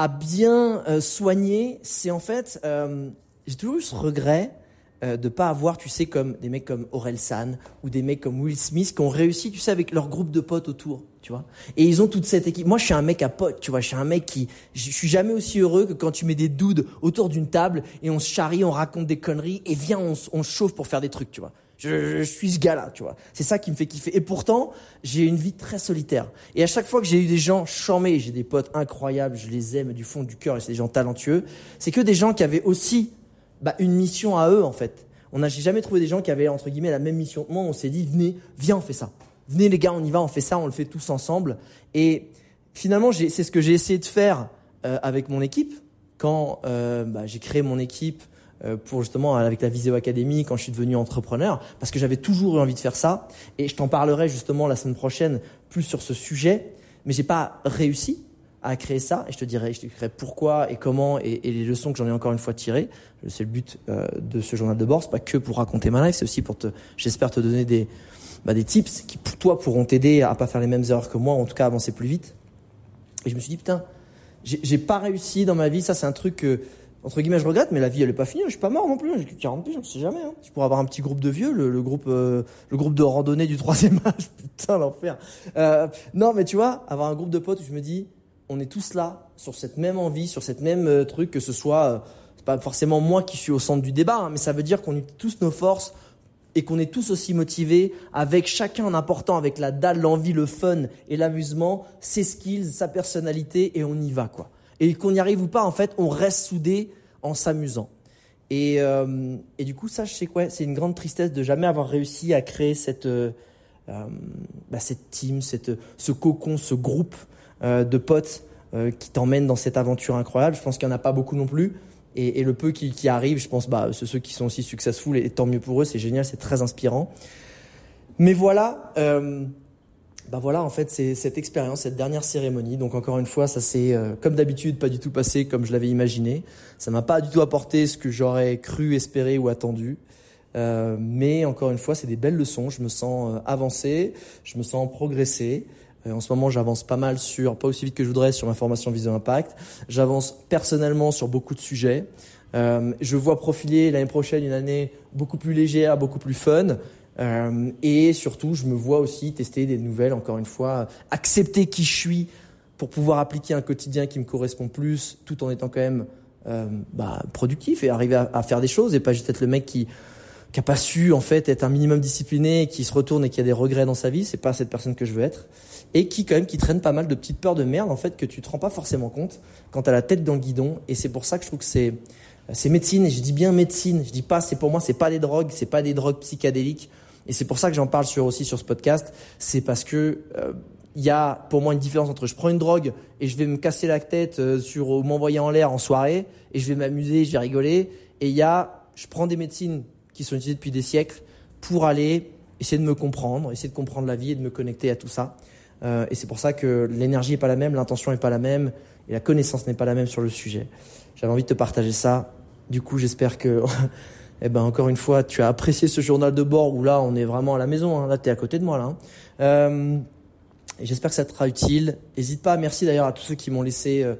à bien euh, soigner, c'est en fait, euh, j'ai toujours eu ce regret euh, de pas avoir, tu sais, comme des mecs comme Aurel San ou des mecs comme Will Smith qui ont réussi, tu sais, avec leur groupe de potes autour, tu vois. Et ils ont toute cette équipe. Moi, je suis un mec à potes, tu vois. Je suis un mec qui, je suis jamais aussi heureux que quand tu mets des dudes autour d'une table et on se charrie, on raconte des conneries et viens, on, on chauffe pour faire des trucs, tu vois. Je, je, suis ce gars-là, tu vois. C'est ça qui me fait kiffer. Et pourtant, j'ai une vie très solitaire. Et à chaque fois que j'ai eu des gens charmés, j'ai des potes incroyables, je les aime du fond du cœur, et c'est des gens talentueux, c'est que des gens qui avaient aussi bah, une mission à eux, en fait. On n'a jamais trouvé des gens qui avaient, entre guillemets, la même mission que moi. On s'est dit, venez, viens, on fait ça. Venez les gars, on y va, on fait ça, on le fait tous ensemble. Et finalement, c'est ce que j'ai essayé de faire euh, avec mon équipe. Quand euh, bah, j'ai créé mon équipe pour justement avec la Visio Academy quand je suis devenu entrepreneur parce que j'avais toujours eu envie de faire ça et je t'en parlerai justement la semaine prochaine plus sur ce sujet mais j'ai pas réussi à créer ça et je te dirai je te dirai pourquoi et comment et, les leçons que j'en ai encore une fois tirées. C'est le but euh, de ce journal de bord. C'est pas que pour raconter ma life c'est aussi pour te j'espère te donner des bah, des tips qui pour toi pourront t'aider à pas faire les mêmes erreurs que moi en tout cas avancer plus vite. Et je me suis dit putain j'ai pas réussi dans ma vie. Ça c'est un truc que entre guillemets, je regrette, mais la vie, elle est pas finie. Je suis pas mort non plus. J'ai 40 piges, on sait jamais. Hein. Je pourrais avoir un petit groupe de vieux, le, groupe, euh, le groupe de randonnée du troisième âge. Putain, l'enfer. Euh, non, mais tu vois, avoir un groupe de potes je me dis, on est tous là, sur cette même envie, sur cette même euh, truc, que ce soit, c'est pas forcément moi qui suis au centre du débat, hein, mais ça veut dire qu'on utilise tous nos forces et qu'on est tous aussi motivés, avec chacun en apportant avec la dalle, l'envie, le fun et l'amusement, ses skills, sa personnalité, et on y va, quoi et qu'on y arrive ou pas, en fait, on reste soudé en s'amusant. Et, euh, et, du coup, ça, je sais quoi, c'est une grande tristesse de jamais avoir réussi à créer cette, euh, euh bah, cette team, cette, ce cocon, ce groupe de potes qui t'emmènent dans cette aventure incroyable. Je pense qu'il n'y en a pas beaucoup non plus. Et, le peu qui, qui arrive, je pense, bah, ceux qui sont aussi successful, et tant mieux pour eux, c'est génial, c'est très inspirant. Mais voilà, bah voilà, en fait, c'est cette expérience, cette dernière cérémonie. Donc encore une fois, ça s'est, euh, comme d'habitude, pas du tout passé comme je l'avais imaginé. Ça m'a pas du tout apporté ce que j'aurais cru, espéré ou attendu. Euh, mais encore une fois, c'est des belles leçons. Je me sens euh, avancé, je me sens progresser. Euh, en ce moment, j'avance pas mal sur, pas aussi vite que je voudrais, sur ma formation Vision Impact. J'avance personnellement sur beaucoup de sujets. Euh, je vois profiler l'année prochaine une année beaucoup plus légère, beaucoup plus fun. Euh, et surtout, je me vois aussi tester des nouvelles, encore une fois, accepter qui je suis pour pouvoir appliquer un quotidien qui me correspond plus, tout en étant quand même euh, bah, productif et arriver à, faire des choses et pas juste être le mec qui qui a pas su en fait être un minimum discipliné, qui se retourne et qui a des regrets dans sa vie. C'est pas cette personne que je veux être. Et qui quand même qui traîne pas mal de petites peurs de merde en fait que tu te rends pas forcément compte quand tu as la tête dans le guidon. Et c'est pour ça que je trouve que c'est c'est médecine. Et je dis bien médecine. Je dis pas c'est pour moi c'est pas des drogues. C'est pas des drogues psychédéliques et c'est pour ça que j'en parle sur aussi sur ce podcast c'est parce que euh, il y a pour moi une différence entre je prends une drogue et je vais me casser la tête euh, sur m'envoyer en l'air en soirée et je vais m'amuser je vais rigoler et il y a je prends des médecines qui sont utilisées depuis des siècles pour aller essayer de me comprendre essayer de comprendre la vie et de me connecter à tout ça euh, et c'est pour ça que l'énergie n'est pas la même, l'intention n'est pas la même, et la connaissance n'est pas la même sur le sujet. J'avais envie de te partager ça. Du coup, j'espère que, eh ben, encore une fois, tu as apprécié ce journal de bord où là, on est vraiment à la maison. Hein. Là, tu es à côté de moi. là. Hein. Euh, j'espère que ça te sera utile. N'hésite pas. Merci d'ailleurs à tous ceux qui m'ont laissé euh,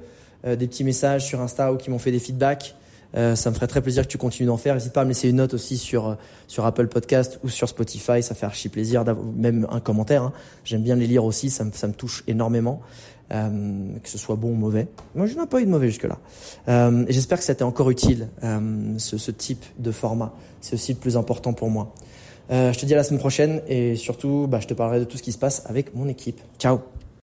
euh des petits messages sur Insta ou qui m'ont fait des feedbacks. Ça me ferait très plaisir que tu continues d'en faire. N'hésite pas à me laisser une note aussi sur sur Apple Podcast ou sur Spotify. Ça fait archi plaisir d'avoir même un commentaire. Hein. J'aime bien les lire aussi. Ça me ça me touche énormément. Euh, que ce soit bon ou mauvais. Moi, je n'ai pas eu de mauvais jusque-là. Euh, j'espère que ça t'est encore utile, euh, ce, ce, type de format. C'est aussi le plus important pour moi. je te dis à la semaine prochaine et surtout, bah, je te parlerai de tout ce qui se passe avec mon équipe. Ciao